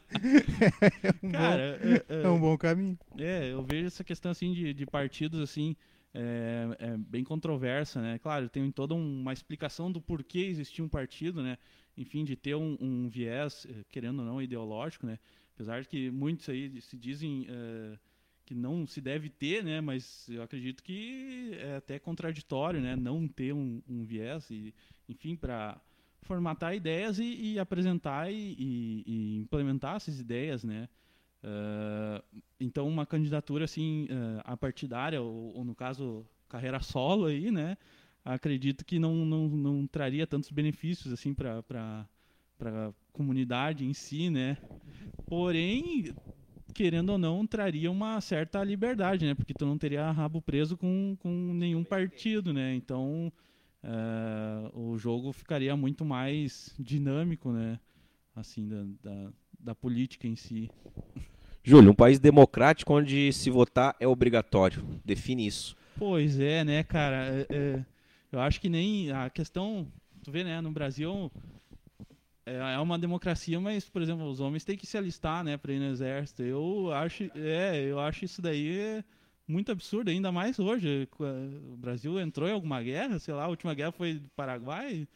É um, Cara, bom, é- é- é um bom caminho. É, eu vejo essa questão assim de, de partidos assim é, é bem controversa, né? Claro, tem toda um- uma explicação do porquê existir um partido, né? Enfim, de ter um, um viés, eh, querendo ou não, ideológico, né? Apesar de que muitos aí se dizem eh, que não se deve ter, né? Mas eu acredito que é até contraditório, né? Não ter um, um viés e, enfim, para formatar ideias e, e apresentar e, e- e implementar essas ideias, né? Ah, então uma candidatura assim ah, a partidária ou, ou no caso carreira solo aí né acredito que não, não, não traria tantos benefícios assim para para para comunidade em si né. Porém querendo ou não traria uma certa liberdade né porque tu não teria rabo preso com, com nenhum partido né. Então ah, o jogo ficaria muito mais dinâmico né assim da, da, da política em si Júlio, um país democrático onde se votar é obrigatório. Define isso. Pois é, né, cara? É, é, eu acho que nem a questão, tu vê, né, no Brasil é, é uma democracia, mas, por exemplo, os homens têm que se alistar, né, para ir no exército. Eu acho, é, eu acho isso daí é muito absurdo, ainda mais hoje. O Brasil entrou em alguma guerra, sei lá, a última guerra foi do Paraguai,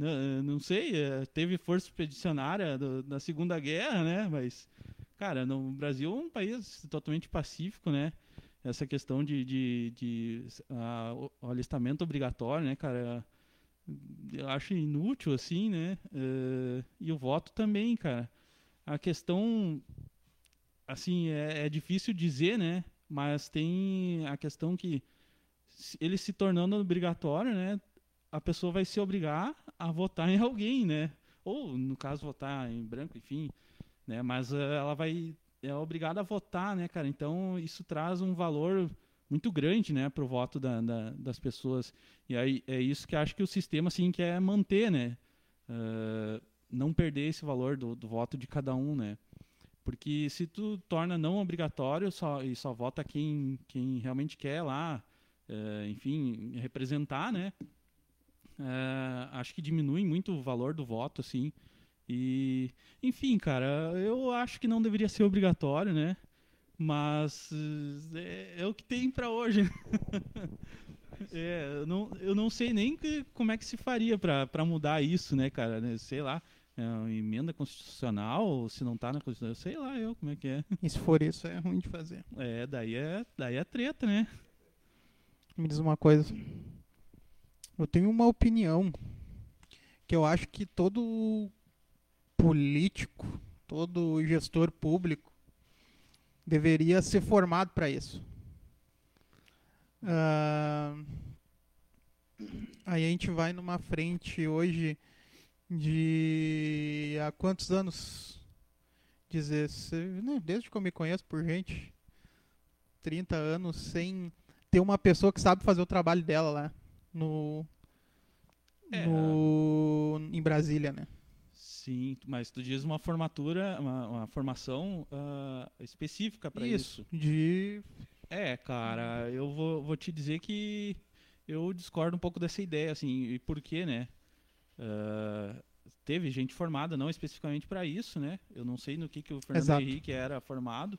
não, não sei, é, teve força expedicionária do, da Segunda Guerra, né, mas cara, no Brasil é um país totalmente pacífico, né? Essa questão de, de, de ah, o- alistamento obrigatório, né, cara? Eu acho inútil, assim, né? Eh, e o voto também, cara. A questão, assim, é, é difícil dizer, né? Mas tem a questão que ele se tornando obrigatório, né? A pessoa vai se obrigar a votar em alguém, né? Ou, no caso, votar em branco, enfim né? Mas eh, ela vai é obrigada a votar, né, cara? Então isso traz um valor muito grande, né, pro voto da, da- das pessoas. E aí é isso que acho que o sistema assim quer manter, né? Eh, não perder esse valor do, do voto de cada um, né? Porque se tu torna não obrigatório só, e só vota quem, quem realmente quer lá, eh, enfim, representar, né? Eh, acho que diminui muito o valor do voto, assim. E, enfim, cara, eu acho que não deveria ser obrigatório, né? Mas é, é o que tem pra hoje. [LAUGHS] É, eu não, eu não sei nem que- como é que se faria pra pra mudar isso, né, cara? né? Sei lá, é emenda constitucional, se não tá na Constituição, sei lá eu como é que é. E se for isso, é ruim de fazer. É, daí é, daí é treta, né? Me diz uma coisa. Eu tenho uma opinião que eu acho que todo político, todo gestor público deveria ser formado para isso. Ah, aí a gente vai numa frente hoje de há quantos anos? Dizer, né, desde que eu me conheço por gente, 30 anos sem ter uma pessoa que sabe fazer o trabalho dela lá no, É. no em Brasília, né? Sim, mas tu diz uma formatura, uma, uma formação ah, específica para isso. De É, cara, eu vou, vou te dizer que eu discordo um pouco dessa ideia, assim, e por quê, né? Ah, teve gente formada não especificamente para isso, né? Eu não sei no que, que o Fernando Exato. Henrique era formado,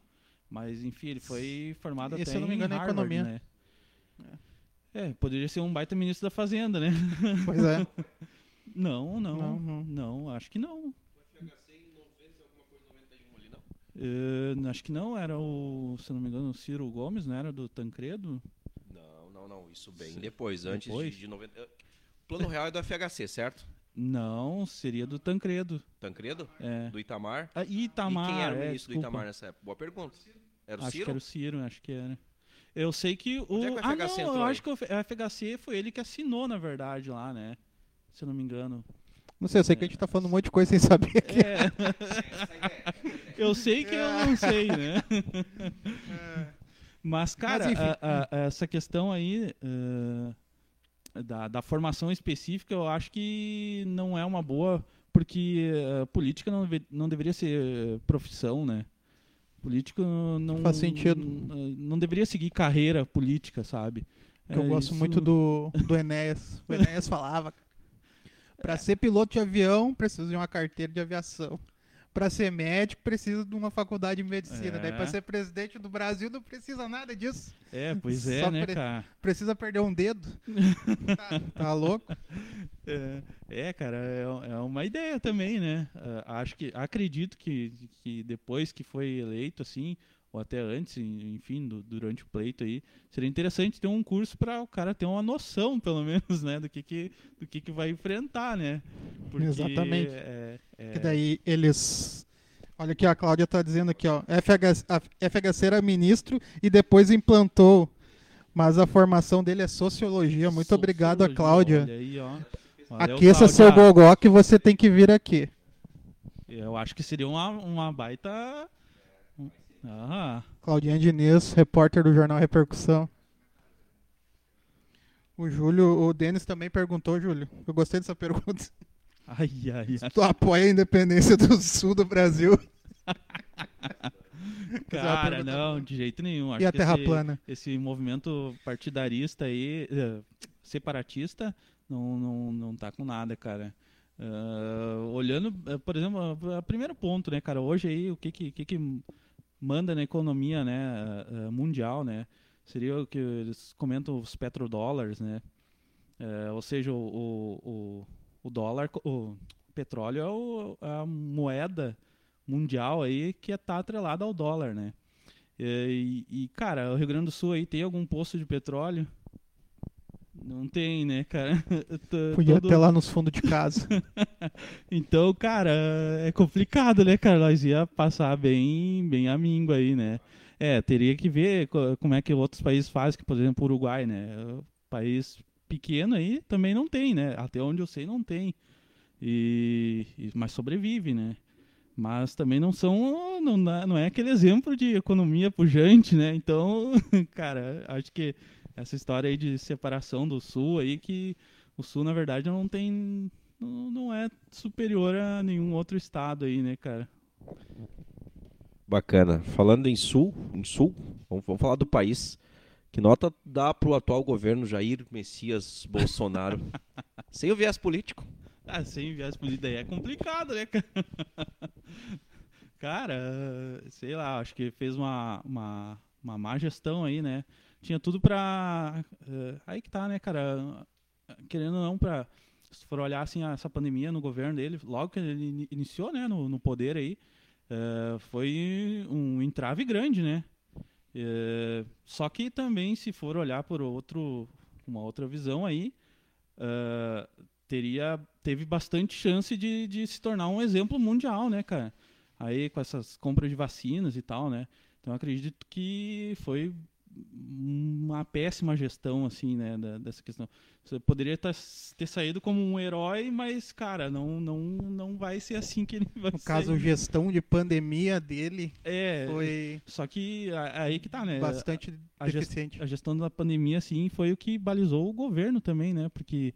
mas enfim, ele foi formado E, até se eu não me em engano, é Harvard, economia. né? É, poderia ser um baita ministro da Fazenda, né? [LAUGHS] pois é. [LAUGHS] Não, não, Não, não, não. acho que não. Eh, acho que não, era o, se não me engano, o Ciro Gomes, não era do Tancredo? Não, não, não. Isso bem Sim. depois, antes Depois? de, de 90. O plano real é do FHC, certo? Não, seria do Tancredo. Tancredo? É. Do Itamar? Ah, Itamar, e quem era o é, ministro desculpa. do Itamar nessa época? Boa pergunta. Era o Acho Ciro? que era o Ciro, acho que era. Eu sei que o. Onde é que o ah, não, entrou eu aí? acho que o FHC foi ele que assinou, na verdade, lá, né? Se eu não me engano. Não sei, eu sei que a gente tá falando um monte de coisa sem saber. É. [LAUGHS] Eu sei que eu não sei, né? É, Mas, cara, enfim. a- a- essa questão aí eh, da, da formação específica, eu acho que não é uma boa, porque a política não, deve- não deveria ser profissão, né? Político não. Faz sentido. Não, não deveria seguir carreira política, sabe? que eu É, gosto isso- muito do, do Enéas. O Enéas falava. Pra ser piloto de avião, precisa de uma carteira de aviação. Pra ser médico, precisa de uma faculdade de medicina. Daí, pra É. ser presidente do Brasil, não precisa nada disso. É, pois é, Só né, pre- cara? Precisa perder um dedo. [LAUGHS] tá, tá louco? É, é, cara, é, é uma ideia também, né? Ah, acho que acredito que, que depois que foi eleito, assim, ou até antes, en- enfim, do- durante o pleito aí, seria interessante ter um curso para o cara ter uma noção, pelo [LAUGHS] menos, né, do que que, do que, que vai enfrentar, né? Porque, Exatamente. É, é- Que daí eles. Olha aqui, a Cláudia tá dizendo aqui, ó. FH, a FHC era ministro e depois implantou. Mas a formação dele é sociologia. Muito obrigado a Sociologia, Cláudia. Olha aí, ó. Valeu, Aqueça seu gogó que você tem que vir aqui. Eu acho que seria uma, uma baita. Ah, Claudinha Diniz, repórter do jornal Repercussão. O Júlio, o Denis também perguntou, Júlio. Eu gostei dessa pergunta. [LAUGHS] ai, ai, ai. Tu apoia a independência do sul do Brasil [LAUGHS] Cara, não, de jeito nenhum. Acho e a Terra esse, plana? esse movimento partidarista aí, eh, separatista, não, não, não tá com nada, cara. Ah, olhando, eh, por exemplo, o primeiro ponto, né, cara, hoje aí, o que que, que, que manda na economia, né, ah, ah, mundial, né, seria o que eles comentam os petrodólares, né, Eh, ou seja, o, o, o, dólar, o petróleo é o- a moeda mundial aí que está atrelada ao dólar, né? E, e, cara, o Rio Grande do Sul aí tem algum poço de petróleo? Não tem, né, cara? [LAUGHS] Podia todo- ter lá nos fundos de casa. [LAUGHS] Então, cara, é complicado, né, cara? Nós ia passar bem, bem a míngua aí, né? É, teria que ver co- como é que outros países fazem, que, por exemplo, o Uruguai, né? Um país pequeno aí também não tem, né? Até onde eu sei não tem. E, mas sobrevive, né? Mas também não são, não, não é aquele exemplo de economia pujante, né? Então, [LAUGHS] cara, acho que essa história aí de separação do Sul aí, que o Sul, na verdade, não tem, não, não é superior a nenhum outro estado aí, né, cara? Bacana. Falando em sul, em sul, vamos, vamos falar do país. Que nota dá pro atual governo Jair Messias Bolsonaro? [LAUGHS] Sem o viés político. Ah, sem viés político daí é complicado, né, cara? [LAUGHS] Cara, sei lá, acho que fez uma, uma, uma má gestão aí, né? Tinha tudo pra. eh, aí que tá, né, cara? Querendo ou não, pra. Se for olhar assim, essa pandemia no governo dele, logo que ele ini- iniciou, né, no, no poder aí, eh, foi um entrave grande, né? Eh, só que também, se for olhar por outro, uma outra visão aí, teria teve bastante chance de, de se tornar um exemplo mundial, né, cara? Aí com essas compras de vacinas e tal, né? Então acredito que foi uma péssima gestão, assim, né, da- dessa questão. Você poderia tá- ter saído como um herói, mas, cara, não, não, não vai ser assim que ele [LAUGHS] vai No caso, gestão de pandemia dele é, foi só que aí que tá, né? bastante a deficiente. a gestão da pandemia, assim, foi o que balizou o governo também, né? Porque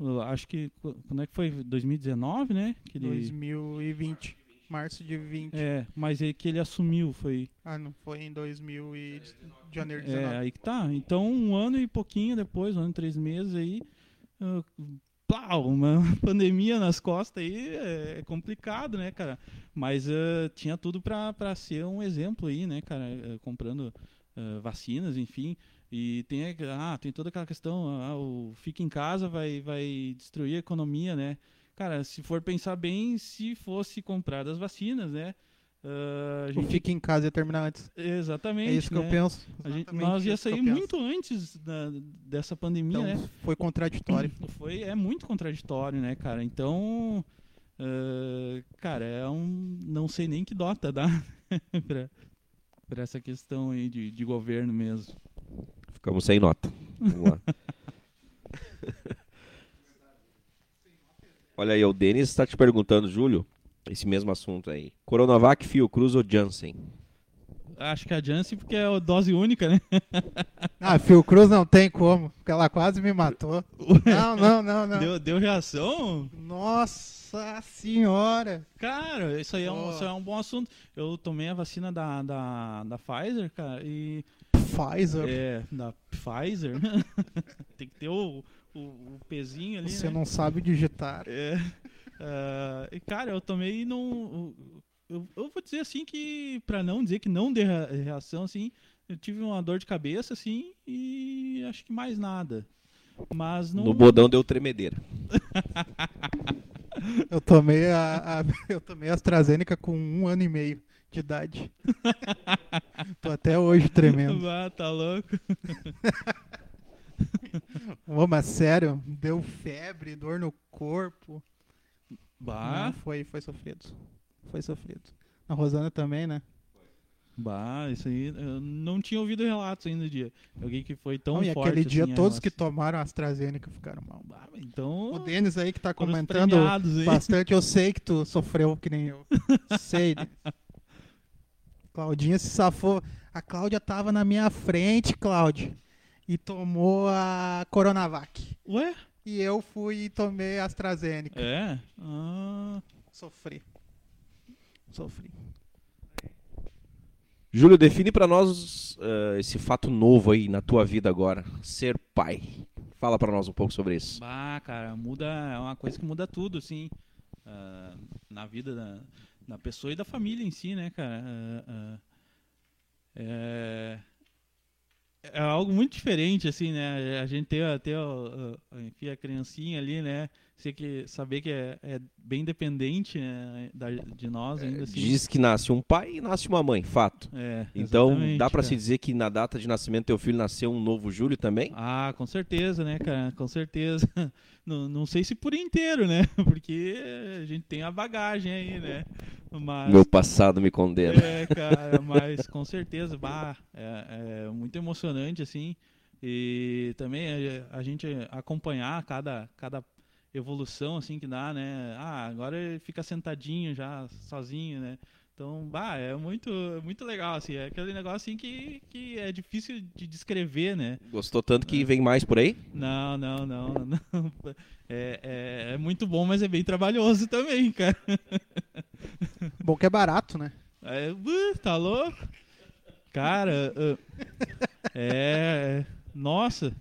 eu acho que qu- quando é que foi? 2019, né? Que ele, 2020. Março de 20. é, mas é que ele assumiu, foi. Ah, não foi em 2000 e janeiro de É, 19. aí que tá. Então, um ano e pouquinho depois, um ano e três meses aí, plau, uma [LAUGHS] pandemia nas costas aí é complicado, né, cara? Mas ah, tinha tudo pra, pra ser um exemplo aí, né, cara? Ah, comprando ah, vacinas, enfim. E tem, ah, tem toda aquela questão, ah, o fica em casa vai, vai destruir a economia, né? Cara, se for pensar bem, se fosse comprar as vacinas, né? a O gente, fica em casa ia terminar antes. exatamente. É isso que eu né? penso. A gente- nós ia sair muito antes da- dessa pandemia, Então, né? foi contraditório. [CLEARS THROAT] Foi, é muito contraditório, né, cara? Então, ah, cara, é um. Não sei nem que dota dá [LAUGHS] pra, pra essa questão aí de, de governo mesmo. Ficamos sem nota. Vamos lá. [LAUGHS] Olha aí, o Denis está te perguntando, Júlio, esse mesmo assunto aí. Coronavac, Fiocruz ou Janssen? Acho que a Janssen porque é dose única, né? [LAUGHS] Ah, Fiocruz não tem como, porque ela quase me matou. [LAUGHS] Não, não, não, não. Deu, deu reação? Nossa senhora! Cara, isso aí, é um, Oh. isso aí é um bom assunto. Eu tomei a vacina da, da, da Pfizer, cara, e. Pfizer. É, da Pfizer. [LAUGHS] Tem que ter o, o, o pezinho ali. Você né? não sabe digitar. É. Ah, e, cara, eu tomei e não. Eu, eu vou dizer assim que, pra não dizer que não deu rea- reação, assim, eu tive uma dor de cabeça, assim, e acho que mais nada. Mas não. No bodão deu tremedeira. [LAUGHS] Eu tomei a, a- [LAUGHS] eu tomei a AstraZeneca com um ano e meio de idade. [LAUGHS] Tô até hoje tremendo. Ah, tá louco. Ô, mas sério, deu febre, dor no corpo. Bah, Não, foi, foi sofrido. Foi sofrido. A Rosana também, né? bah, isso aí. Eu não tinha ouvido relatos ainda do dia. Alguém que foi tão Não, e forte. aquele dia assim, todos que tomaram AstraZeneca ficaram mal. Ah, Então. O Denis aí que tá comentando bastante, eu sei que tu sofreu que nem eu. [LAUGHS] sei. Denis. Claudinha se safou. A Cláudia tava na minha frente, Cláudia. E tomou a Coronavac. Ué? E eu fui e tomei a AstraZeneca. É? Ah, Sofri. Sofri. Júlio, define pra nós eh, esse fato novo aí na tua vida agora, ser pai. Fala pra nós um pouco sobre isso. bah, cara, muda. É uma coisa que muda tudo, assim. ah, na vida da, da pessoa e da família em si, né, cara? Ah, ah, é, é algo muito diferente, assim, né? A gente ter, ter enfim, a criancinha ali, né? Sei que, saber que é, é bem dependente né, da- de nós ainda, assim. Diz que nasce um pai e nasce uma mãe, fato. É, Então, dá pra cara. se dizer que na data de nascimento teu filho nasceu um novo Júlio também? Ah, com certeza, né, cara? Com certeza. [LAUGHS] Não, não sei se por inteiro, né? [LAUGHS] Porque a gente tem a bagagem aí, né? Mas. Meu passado me condena. É, cara, mas com certeza, bah, é, é muito emocionante, assim. E também a, a gente acompanhar cada, cada evolução, assim, que dá, né? Ah, agora ele fica sentadinho já, sozinho, né? Então, bah, é muito, muito legal, assim. É aquele negócio, assim, que, que é difícil de descrever, né? Gostou tanto que vem mais por aí? Não, não, não, [LAUGHS] não. É, é, é muito bom, mas é bem trabalhoso também, cara. [LAUGHS] Bom que é barato, né? É, uh, tá louco? Cara, uh, é. Nossa,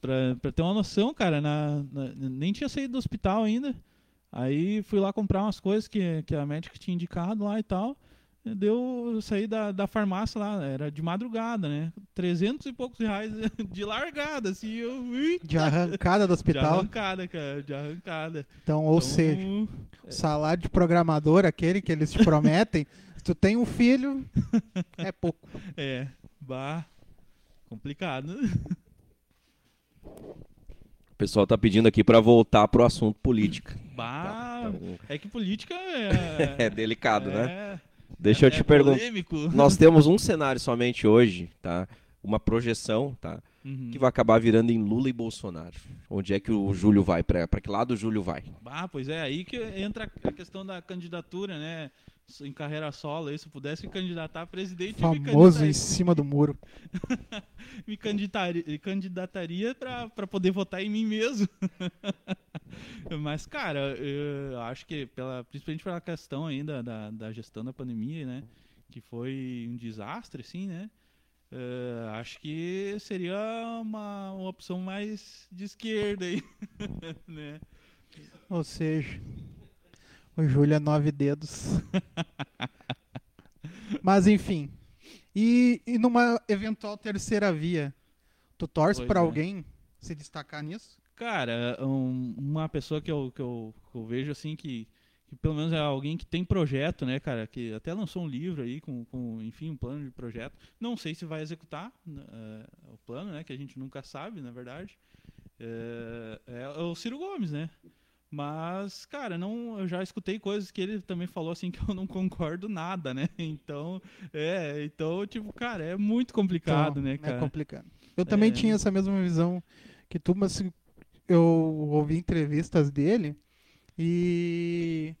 pra, pra ter uma noção, cara, na, na- nem tinha saído do hospital ainda. Aí fui lá comprar umas coisas que, que a médica tinha indicado lá e tal. Deu, eu saí da, da farmácia lá, era de madrugada, né? 300 e poucos reais [LAUGHS] de largada, assim, eu. De arrancada do De hospital. arrancada, cara, de arrancada. Então, ou Então, seja, o salário de programador, aquele que eles te prometem, se [LAUGHS] tu tem um filho, é pouco. É, bah, complicado. [LAUGHS] O pessoal tá pedindo aqui pra voltar pro assunto política. Bah, Então, é que política é. [LAUGHS] é delicado, né? é- Deixa eu é te perguntar. polêmico. Nós temos um cenário somente hoje, tá? Uma projeção, tá? Uhum. Que vai acabar virando em Lula e Bolsonaro. Onde é que o Júlio vai? Pra, pra que lado o Júlio vai? Ah, pois é, aí que entra a questão da candidatura, né? Em carreira solo, aí, se eu pudesse me candidatar a presidente, Famoso em cima do muro. [LAUGHS] me candidataria, candidataria pra, pra poder votar em mim mesmo. [LAUGHS] Mas, cara, eu acho que, pela, principalmente pela questão ainda da, da gestão da pandemia, né? Que foi um desastre, assim, né? Eh, acho que seria uma, uma opção mais de esquerda aí, [LAUGHS] né? Ou seja, o Júlio é nove dedos. [LAUGHS] Mas enfim. E, e numa eventual terceira via, tu torce pra é. alguém se destacar nisso? Cara, um- uma pessoa que eu, que eu, que eu vejo assim que, que pelo menos é alguém que tem projeto, né, cara, que até lançou um livro aí com, com enfim, um plano de projeto. Não sei se vai executar eh, o plano, né, que a gente nunca sabe, na verdade. É, é o Ciro Gomes, né? Mas, cara, não, eu já escutei coisas que ele também falou assim [LAUGHS] que eu não concordo nada, né? Então, é, então, tipo, cara, é muito complicado, Então, né, cara? É complicado. Eu também É. tinha essa mesma visão que tu, mas eu ouvi entrevistas dele e,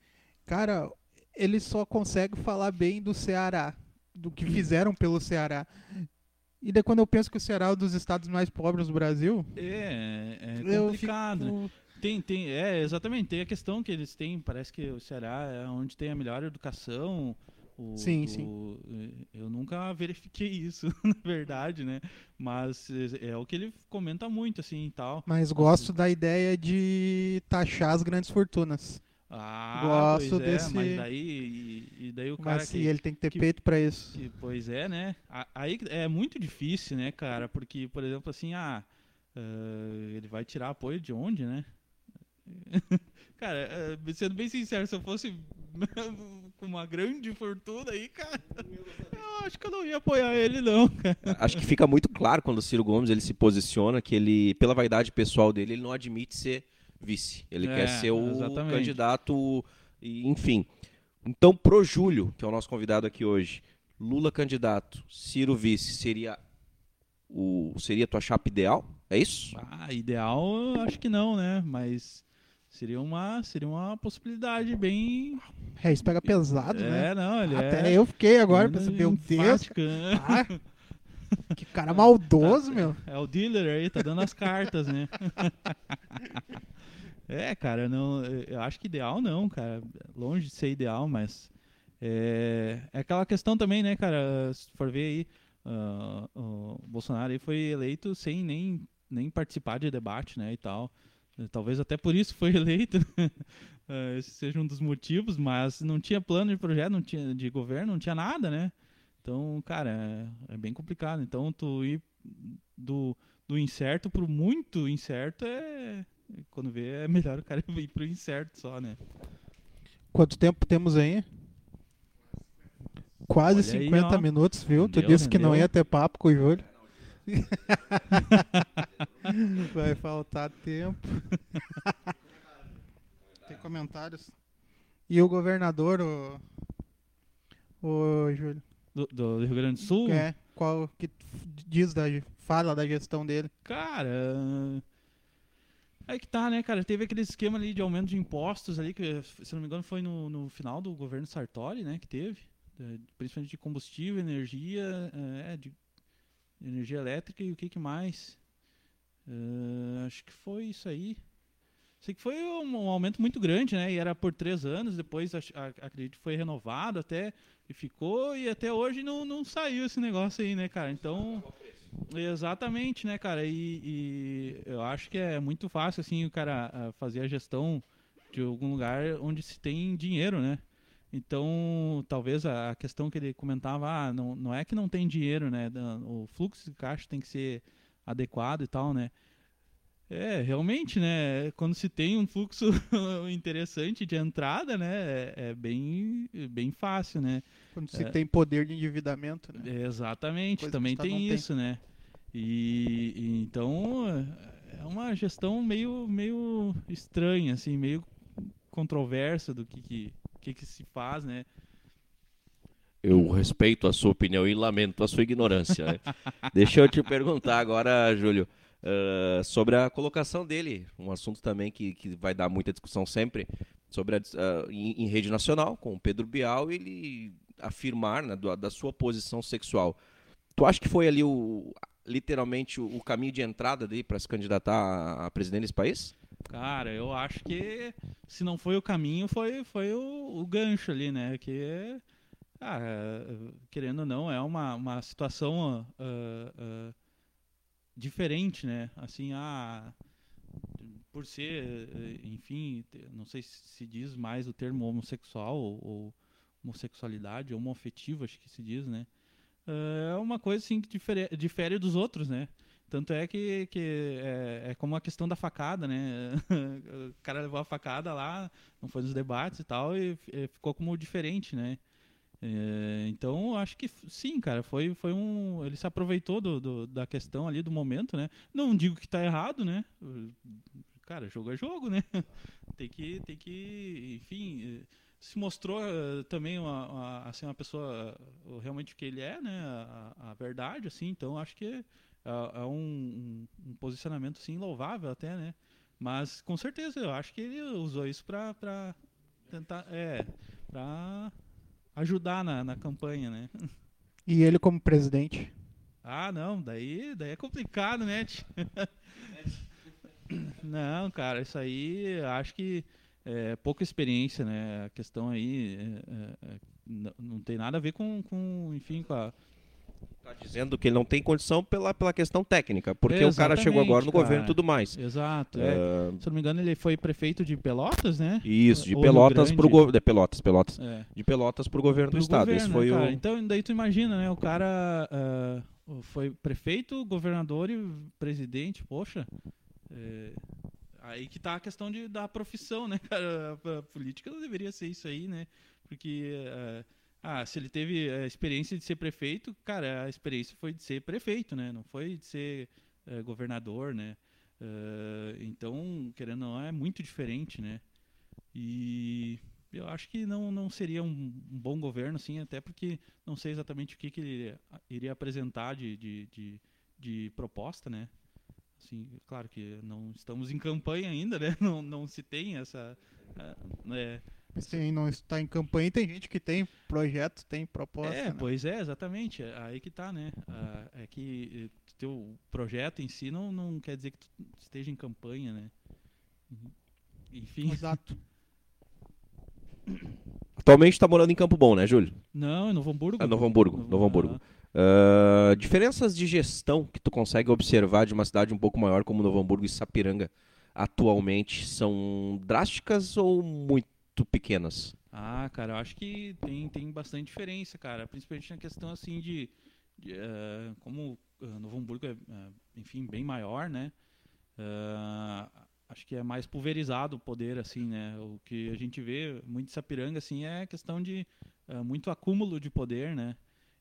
cara, ele só consegue falar bem do Ceará, do que fizeram pelo Ceará. E daí quando eu penso que o Ceará é um dos estados mais pobres do Brasil, É, é complicado, fico... Tem, tem, é, exatamente, tem a questão que eles têm, parece que o Ceará é onde tem a melhor educação. O- Sim, o- sim. Eu nunca verifiquei isso, [LAUGHS] na verdade, né? Mas é, é o que ele comenta muito, assim, e tal. Mas gosto da ideia de taxar as grandes fortunas. Ah, Gosto é, desse- mas daí, e, e daí o cara Mas que, ele tem que ter que- peito pra isso. que- Pois é, né? Aí é muito difícil, né, cara? Porque, por exemplo, assim, ah, ah, ele vai tirar apoio de onde, né? Cara, ah, sendo bem sincero, se eu fosse [LAUGHS] com uma grande fortuna aí, cara, eu acho que eu não ia apoiar ele, não, cara. Acho que fica muito claro quando o Ciro Gomes ele se posiciona que ele, pela vaidade pessoal dele, ele não admite ser vice. Ele É, quer ser o exatamente. candidato, enfim. Então, pro Júlio, que é o nosso convidado aqui hoje, Lula candidato, Ciro vice, seria o seria a tua chapa ideal? É isso? Ah, ideal, eu acho que não, né? Mas seria uma, seria uma possibilidade bem. É, isso pega pesado, é, né? não, ele é. Até eu fiquei agora é pensando, meu Deus, né? ah, [LAUGHS] que cara maldoso, meu. É o dealer aí, tá dando as cartas, né? [LAUGHS] é, cara, não, eu acho que ideal não, cara. Longe de ser ideal, mas é, é aquela questão também, né, cara? Se for ver aí, ah, o Bolsonaro aí foi eleito sem nem, nem participar de debate, né, e tal. Talvez até por isso foi [LAUGHS] eleito, né? Ah, esse seja um dos motivos, mas não tinha plano de projeto, não tinha de governo, não tinha nada, né? Então, cara, é, é bem complicado. Então, tu ir do, do incerto pro muito incerto é. Quando vê, é melhor o cara [LAUGHS] ir pro incerto só, né? Quanto tempo temos aí? Quase Olha aí, 50 ó. minutos, viu? tu Rendeu, disse que não ia ter papo com o Júlio. [LAUGHS] Vai faltar tempo. [LAUGHS] Tem comentários? E o governador, o. O Júlio. Do, do Rio Grande do Sul, É, qual que diz da fala da gestão dele? cara. Aí que tá, né, cara? Teve aquele esquema ali de aumento de impostos ali, que, se não me engano, foi no, no final do governo Sartori, né, que teve. eh, Principalmente de combustível, energia, é, de energia elétrica e o que que mais? Eh, acho que foi isso aí. Sei que foi um, um aumento muito grande, né? E era por três anos, depois ach- a- acredito que foi renovado até, e ficou, e até hoje não, não saiu esse negócio aí, né, cara? Então. Exatamente, né, cara? E, e eu acho que é muito fácil, assim, o cara ah, fazer a gestão de algum lugar onde se tem dinheiro, né? Então, talvez a questão que ele comentava, ah, não, não é que não tem dinheiro, né? O fluxo de caixa tem que ser adequado e tal, né? É, realmente, né? Quando se tem um fluxo [LAUGHS] interessante de entrada, né? É, é bem, bem fácil, né? Quando se É. tem poder de endividamento, né? Exatamente, Coisa também tem não tem. isso, né? E, e então é uma gestão meio, meio estranha, assim, meio controversa do que, que, que, que se faz, né? Eu respeito a sua opinião e lamento a sua ignorância. né? [LAUGHS] Deixa eu te perguntar agora, Júlio, ah, sobre a colocação dele, um assunto também que, que vai dar muita discussão sempre, sobre a, ah, em, em rede nacional, com o Pedro Bial, ele afirmar né, do- da sua posição sexual. Tu acha que foi ali o literalmente o, o caminho de entrada dele para se candidatar a, a presidente desse país? Cara, eu acho que se não foi o caminho, foi, foi o, o gancho ali, né? Que, ah, querendo ou não, é uma, uma situação ah, ah, diferente, né? Assim, ah, por ser, enfim, não sei se se diz mais o termo homossexual ou, ou homossexualidade, homoafetivo, acho que se diz, né? É uma coisa assim que difere, difere dos outros, né? Tanto é que, que é, é como a questão da facada, né? [LAUGHS] o cara levou a facada lá, não foi nos debates e tal, e, eh, ficou como diferente, né? É, então, acho que sim, cara, foi, foi um. Ele se aproveitou do, do- da questão ali, do momento, né? Não digo que tá errado, né? Cara, jogo é jogo, né? [LAUGHS] tem que, tem que, enfim, se mostrou eh, também uma, uma- assim, uma pessoa eh, realmente o que ele é, né? A, a verdade, assim, então acho que é, é um, um- posicionamento, assim, louvável até, né? Mas, com certeza, eu acho que ele usou isso pra tentar, é, para ajudar na, na campanha, né? E ele como presidente? Ah, não, daí, daí é complicado, né? não, cara, isso aí acho que é pouca experiência, né? A questão aí é, é, é, não tem nada a ver com, com enfim, com a, Tá dizendo que ele não tem condição pela, pela questão técnica, porque o cara chegou agora no Exatamente, governo e cara. tudo mais. Exato. é. Ah, Se eu não me engano, ele foi prefeito de Pelotas, né? isso, de Ou Pelotas pro Grande. governo. De Pelotas, Pelotas. É. De Pelotas pro governo do Pro estado. governo, Esse né, foi cara? o. Então, daí tu imagina, né? O cara ah, foi prefeito, governador e presidente. Poxa, é, aí que tá a questão de, da profissão, né, cara? A, a política não deveria ser isso aí, né? Porque, ah, ah, se ele teve a experiência de ser prefeito, cara, a experiência foi de ser prefeito, né? Não foi de ser eh, governador, né? Ah, então, querendo ou não, é muito diferente, né? E eu acho que não, não seria um, um bom governo, assim, até porque não sei exatamente o que, que ele iria apresentar de, de, de, de proposta, né? Assim, claro que não estamos em campanha ainda, né? [LAUGHS] Não, não se tem essa... né? Se não está em campanha, tem gente que tem projeto, tem proposta. É, né? pois é, exatamente. é Aí que tá, né? Ah, é que eh, teu projeto em si não, não quer dizer que tu esteja em campanha, né? Uhum. Enfim. Exato. [COUGHS] Atualmente tá morando em Campo Bom, né, Júlio? Não, em Novo Hamburgo. Ah, Novo Hamburgo, Novo Hamburgo. Ah, diferenças de gestão que tu consegue observar de uma cidade um pouco maior como Novo Hamburgo e Sapiranga atualmente são drásticas ou muito pequenas? Ah, cara, eu acho que tem, tem bastante diferença, cara. Principalmente na questão, assim, de... de, eh, como eh, Novo Hamburgo é, eh, enfim, bem maior, né? Ah, acho que é mais pulverizado o poder, assim, né? O que a gente vê muito em Sapiranga, assim, é questão de eh, muito acúmulo de poder, né?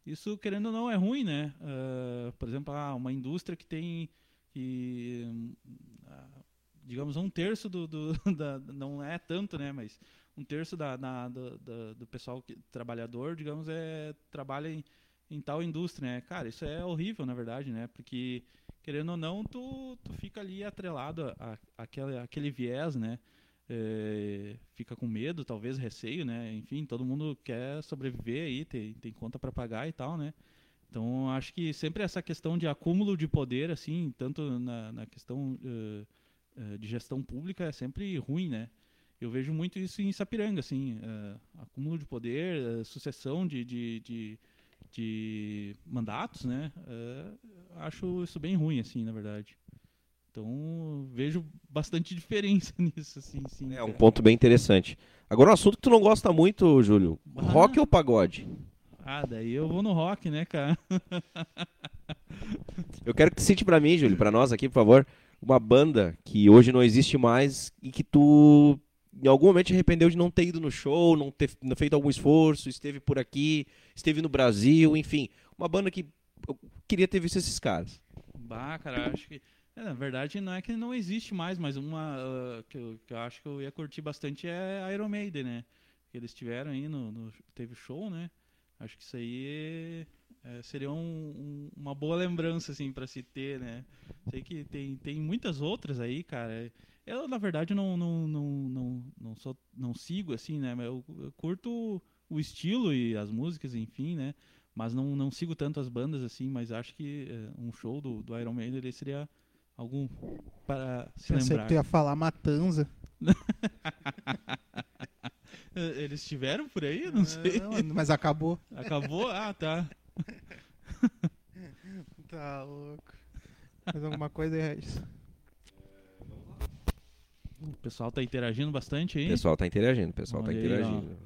Isso, querendo ou não, é ruim, né? Ah, por exemplo, ah, uma indústria que tem... Que, digamos, um terço do... do [LAUGHS] da, não é tanto, né? Mas um terço da, do, do- pessoal que, trabalhador, digamos, é, trabalha em, em tal indústria, né? Cara, isso é horrível, na verdade, né? Porque, querendo ou não, tu, tu fica ali atrelado a, a- àquele, àquele viés, né? É, fica com medo, talvez receio, né? Enfim, todo mundo quer sobreviver aí, tem, tem conta para pagar e tal, né? Então, acho que sempre essa questão de acúmulo de poder, assim, tanto na, na questão eh, eh, de gestão pública, é sempre ruim, né? Eu vejo muito isso em Sapiranga, assim, eh, acúmulo de poder, eh, sucessão de, de, de, de mandatos, né? Eh, acho isso bem ruim, assim, na verdade. Então, vejo bastante [LAUGHS] diferença nisso, assim, sim. É um ponto bem interessante. Agora, um assunto que tu não gosta muito, Júlio: Ah. rock ou pagode? Ah, daí eu vou no rock, né, cara? [LAUGHS] Eu quero que tu cite pra mim, Júlio, pra nós aqui, por favor, uma banda que hoje não existe mais e que tu em algum momento arrependeu de não ter ido no show, não ter feito algum esforço, esteve por aqui, esteve no Brasil, enfim, uma banda que eu queria ter visto esses caras. Bah, cara, acho que. é, na verdade, não é que não existe mais, mas uma ah, que, eu, que eu acho que eu ia curtir bastante é Iron Maiden, né? Que eles tiveram aí no, no- Teve show, né? Acho que isso aí é, seria um- um- uma boa lembrança, assim, pra se ter, né? Sei que tem, tem muitas outras aí, cara. Eu, na verdade, não, não, não, não, não, sou, não sigo, assim, né? Mas eu, eu curto o estilo e as músicas, enfim, né? Mas não, não sigo tanto as bandas assim, mas acho que eh, um show do, do Iron Maiden ele seria algum para se Pensei lembrar. que tu ia falar Matanza. [LAUGHS] Eh, Eles estiveram por aí? Não sei. Não, mas acabou. Acabou? Ah, tá. [LAUGHS] Tá louco. Mais alguma coisa aí, Regis? O pessoal tá interagindo bastante O aí. pessoal tá interagindo, o pessoal tá aí, interagindo.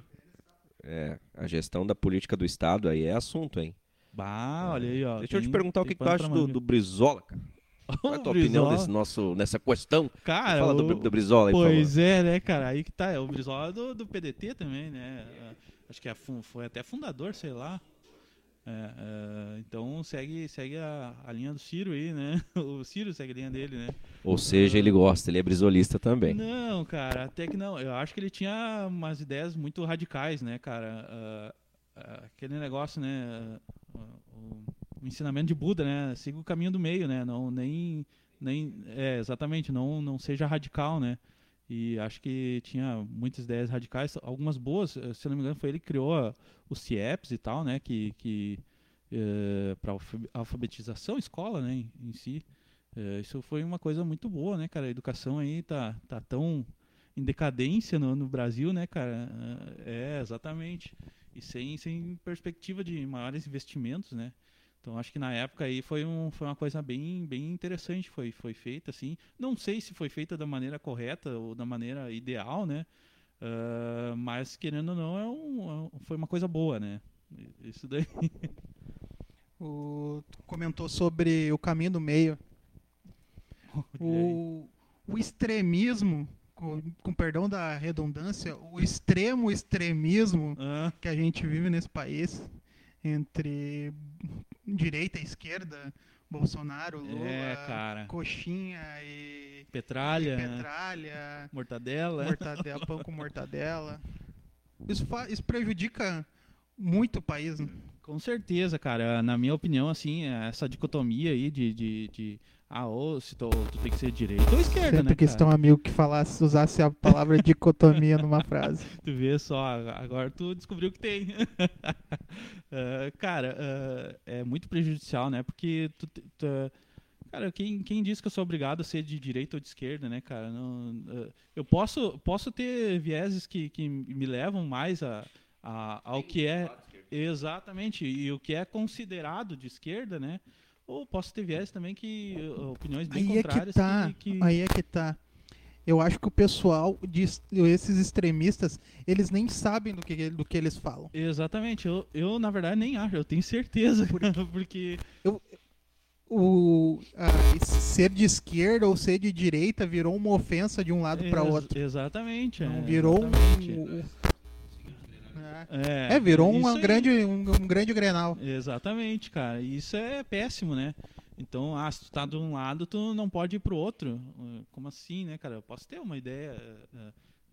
É, a gestão da política do estado aí é assunto, hein? Bah, olha aí, ó. Deixa eu te tem- perguntar o tem que, que tu acha do, do Brizola, cara. [LAUGHS] Qual é a tua O opinião desse nosso, nessa questão? Cara, Fala do, o- do Brizola aí. Pois é, né, cara? Aí que tá. É o Brizola do, do PDT também, né? Acho que é foi até fundador, sei lá. É, é, então segue, segue a, a linha do Ciro aí, né? [LAUGHS] O Ciro segue a linha dele, né? Ou seja, ele gosta, ele é brizolista também. Não, cara, até que não. Eu acho que ele tinha umas ideias muito radicais, né, cara? Ah, aquele negócio, né? o, o ensinamento de Buda, né? Siga o caminho do meio, né? Não, nem, nem, é, exatamente, não, não seja radical, né? E acho que tinha muitas ideias radicais, algumas boas. eh, Se não me engano, foi ele que criou os CIEPs e tal, né? Que, que para alfabetização, escola, né? Em, si. Eh, isso foi uma coisa muito boa, né, cara? A educação aí tá, tá tão em decadência no, no Brasil, né, cara? Eh, É, exatamente. E sem, sem perspectiva de maiores investimentos, né? Então acho que na época aí foi, um, foi uma coisa bem, bem interessante, foi, foi feita assim. Não sei se foi feita da maneira correta ou da maneira ideal, né? Ah, mas querendo ou não, é é um- foi uma coisa boa, né? Isso daí. [LAUGHS] O, tu comentou sobre o caminho do meio. O, o extremismo, com, com perdão da redundância, o extremo extremismo Ah, que a gente vive nesse país entre direita e esquerda, Bolsonaro, Lula, é, cara. coxinha e Petralha, e né? petralha, mortadela. mortadela, [LAUGHS] pão com mortadela. Isso, isso prejudica muito o país. né? Com certeza, cara. Na minha opinião, assim, essa dicotomia aí de, de, de ah, ou se tu, tu tem que ser direita ou esquerda, Sempre né, que cara? tem um amigo que falasse, usasse a palavra dicotomia numa [LAUGHS] frase. Tu vê só, agora tu descobriu que tem. [LAUGHS] Ah, cara, ah, é muito prejudicial, né? Porque tu, tu, ah, cara, quem, quem diz que eu sou obrigado a ser de direita ou de esquerda, né, cara? Não, eu posso, posso ter vieses que, que me levam mais a, a- ao que é exatamente e o que é considerado de esquerda, né? Ou posso ter vieses também que ah, opiniões bem Aí é que contrárias tá, que, que- aí é que tá. Eu acho que o pessoal, de, es- esses extremistas, eles nem sabem do que, do que eles falam. Exatamente, eu, eu na verdade nem acho, eu tenho certeza, [LAUGHS] porque O, a- ser de esquerda ou ser de direita virou uma ofensa de um lado para outro. Exatamente. Não é, virou exatamente. um- É, É, virou aí. grande, um, um grande grenal. Exatamente, cara. Isso é péssimo, né? Então, ah, se tu tá de um lado, tu não pode ir pro outro. Uh, Como assim, né, cara? Eu posso ter uma ideia uh,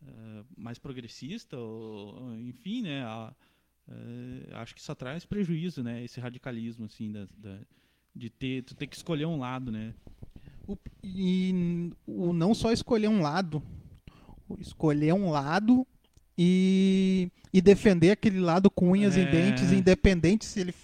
uh, mais progressista, ou, enfim, né? ah, uh, acho que isso traz prejuízo, né? Esse radicalismo, assim, da, da- de ter, tu ter que escolher um lado, né? O- e o não só escolher um lado, escolher um lado e, e defender aquele lado com unhas e É. dentes, independente se ele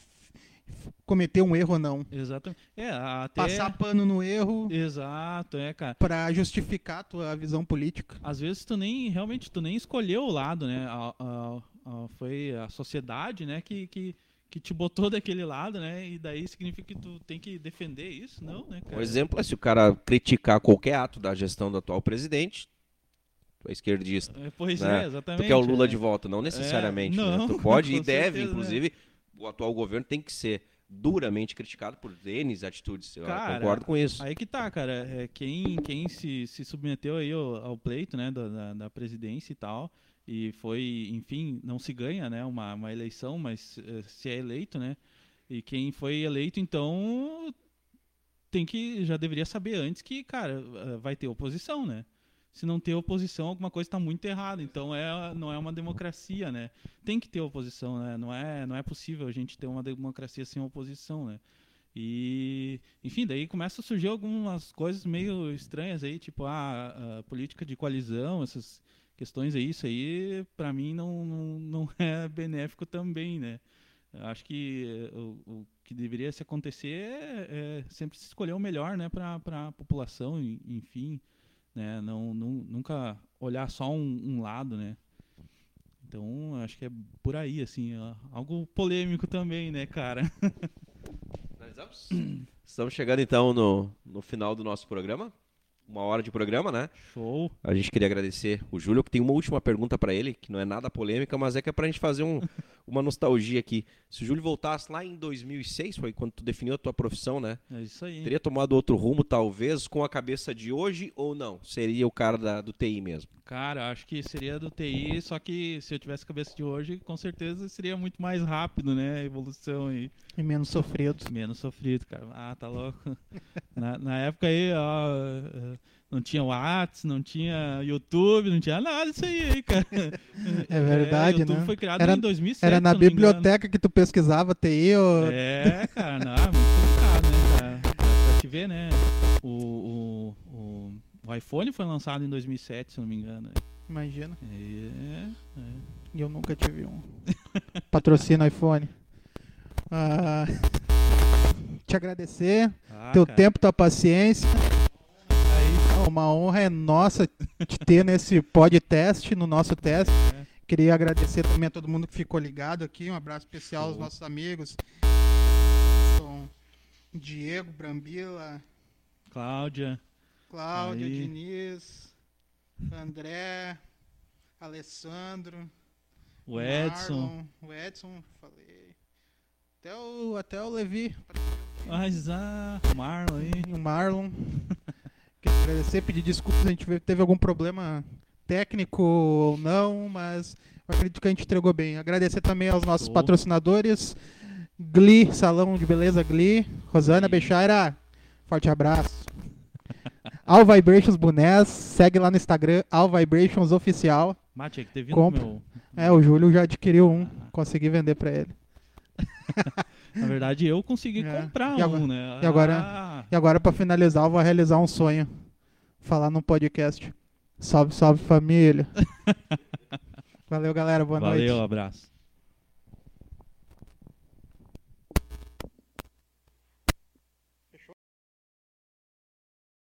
cometeu um erro ou não. Exatamente. É, até... Passar pano no erro Exato, é, cara. para justificar a tua visão política. às vezes tu nem realmente tu nem escolheu o lado, né? A- a- a- foi a sociedade, né, que, que, que te botou daquele lado, né? E daí significa que tu tem que defender isso, não, né, cara? Um exemplo é se o cara criticar qualquer ato da gestão do atual presidente, é esquerdista. É, Pois né? é, exatamente. Tu quer o Lula é. de volta, não necessariamente. não, né? Tu [LAUGHS] pode e deve, certeza, inclusive, o atual governo tem que ser duramente criticado por N atitudes. Eu Cara, concordo com isso. Aí que tá, cara. É, quem quem se, se submeteu aí ao, ao pleito, né, da, da, da presidência e tal, e foi, enfim, não se ganha, né, uma, uma eleição, mas eh, se é eleito, né, e quem foi eleito, então, tem que, já deveria saber antes que, cara, vai ter oposição, né. Se não ter oposição, alguma coisa está muito errada. Então é, não é uma democracia, né? Tem que ter oposição, né? Não é, não é possível a gente ter uma democracia sem oposição, né? E, enfim, daí começa a surgir algumas coisas meio estranhas aí, tipo a, a política de coalizão, essas questões aí, isso aí pra mim não, não, não [LAUGHS] é benéfico também, né? Acho que eh, o, o que deveria se acontecer é, é sempre se escolher o melhor, né, para a população, enfim, né? Não, nunca olhar só um, um lado, né? Então, acho que é por aí, assim, ó, algo polêmico também, né, cara? Estamos chegando então no, no final do nosso programa. Uma hora de programa, né? Show. A gente queria agradecer o Júlio, que tem uma última pergunta para ele, que não é nada polêmica, mas é que é pra gente fazer um- [LAUGHS] uma nostalgia aqui. Se o Júlio voltasse lá em 2006, foi quando tu definiu a tua profissão, né? É isso aí. Teria tomado outro rumo, talvez, com a cabeça de hoje ou não? Seria o cara da- do TI mesmo. Cara, acho que seria do TI, só que se eu tivesse cabeça de hoje, com certeza seria muito mais rápido, né? A evolução e E menos sofrido. menos sofrido, cara. Ah, tá louco. [LAUGHS] Na, na época aí, ó, eh, não tinha WhatsApp, não tinha YouTube, não tinha nada disso aí, aí, cara. [LAUGHS] É verdade, YouTube né? foi criado Era- em 2007, Era na biblioteca que tu pesquisava TI ou... É, cara, não, é muito complicado, né, cara? Pra te ver, né? O, o, o, O iPhone foi lançado em 2007, se não me engano. Imagina. É, é. E eu nunca tive um. [LAUGHS] Patrocina iPhone. Ah, te agradecer. Ah, teu cara. tempo, tua paciência. Aí, uma honra é nossa te ter nesse podcast, no nosso teste. É. Queria agradecer também a todo mundo que ficou ligado aqui. Um abraço especial aos Show. nossos amigos. São Diego, Brambila, Cláudia. Cláudia, Aí. Diniz, André, Alessandro, O Edson. Marlon, o Edson, falei. Até o, até o Levi Mas ah, o Marlon aí. o Marlon. [LAUGHS] Queria agradecer, pedir desculpas, a gente teve algum problema técnico ou não, mas eu acredito que a gente entregou bem. Agradecer também aos nossos Show. patrocinadores, Gli, Salão de Beleza Gli, Rosana Sim. Forte abraço. [LAUGHS] All Vibrations Bonés, segue lá no Instagram, All Vibrations Oficial. Mate, que teve Compra. meu. É, o Júlio já adquiriu um, consegui vender pra ele. [LAUGHS] Na verdade, eu consegui É. comprar E agora- um, né? e agora- Ah, E agora, pra finalizar, eu vou realizar um sonho. Falar num podcast. Salve, salve família. [LAUGHS] Valeu, galera. Boa noite. valeu, abraço.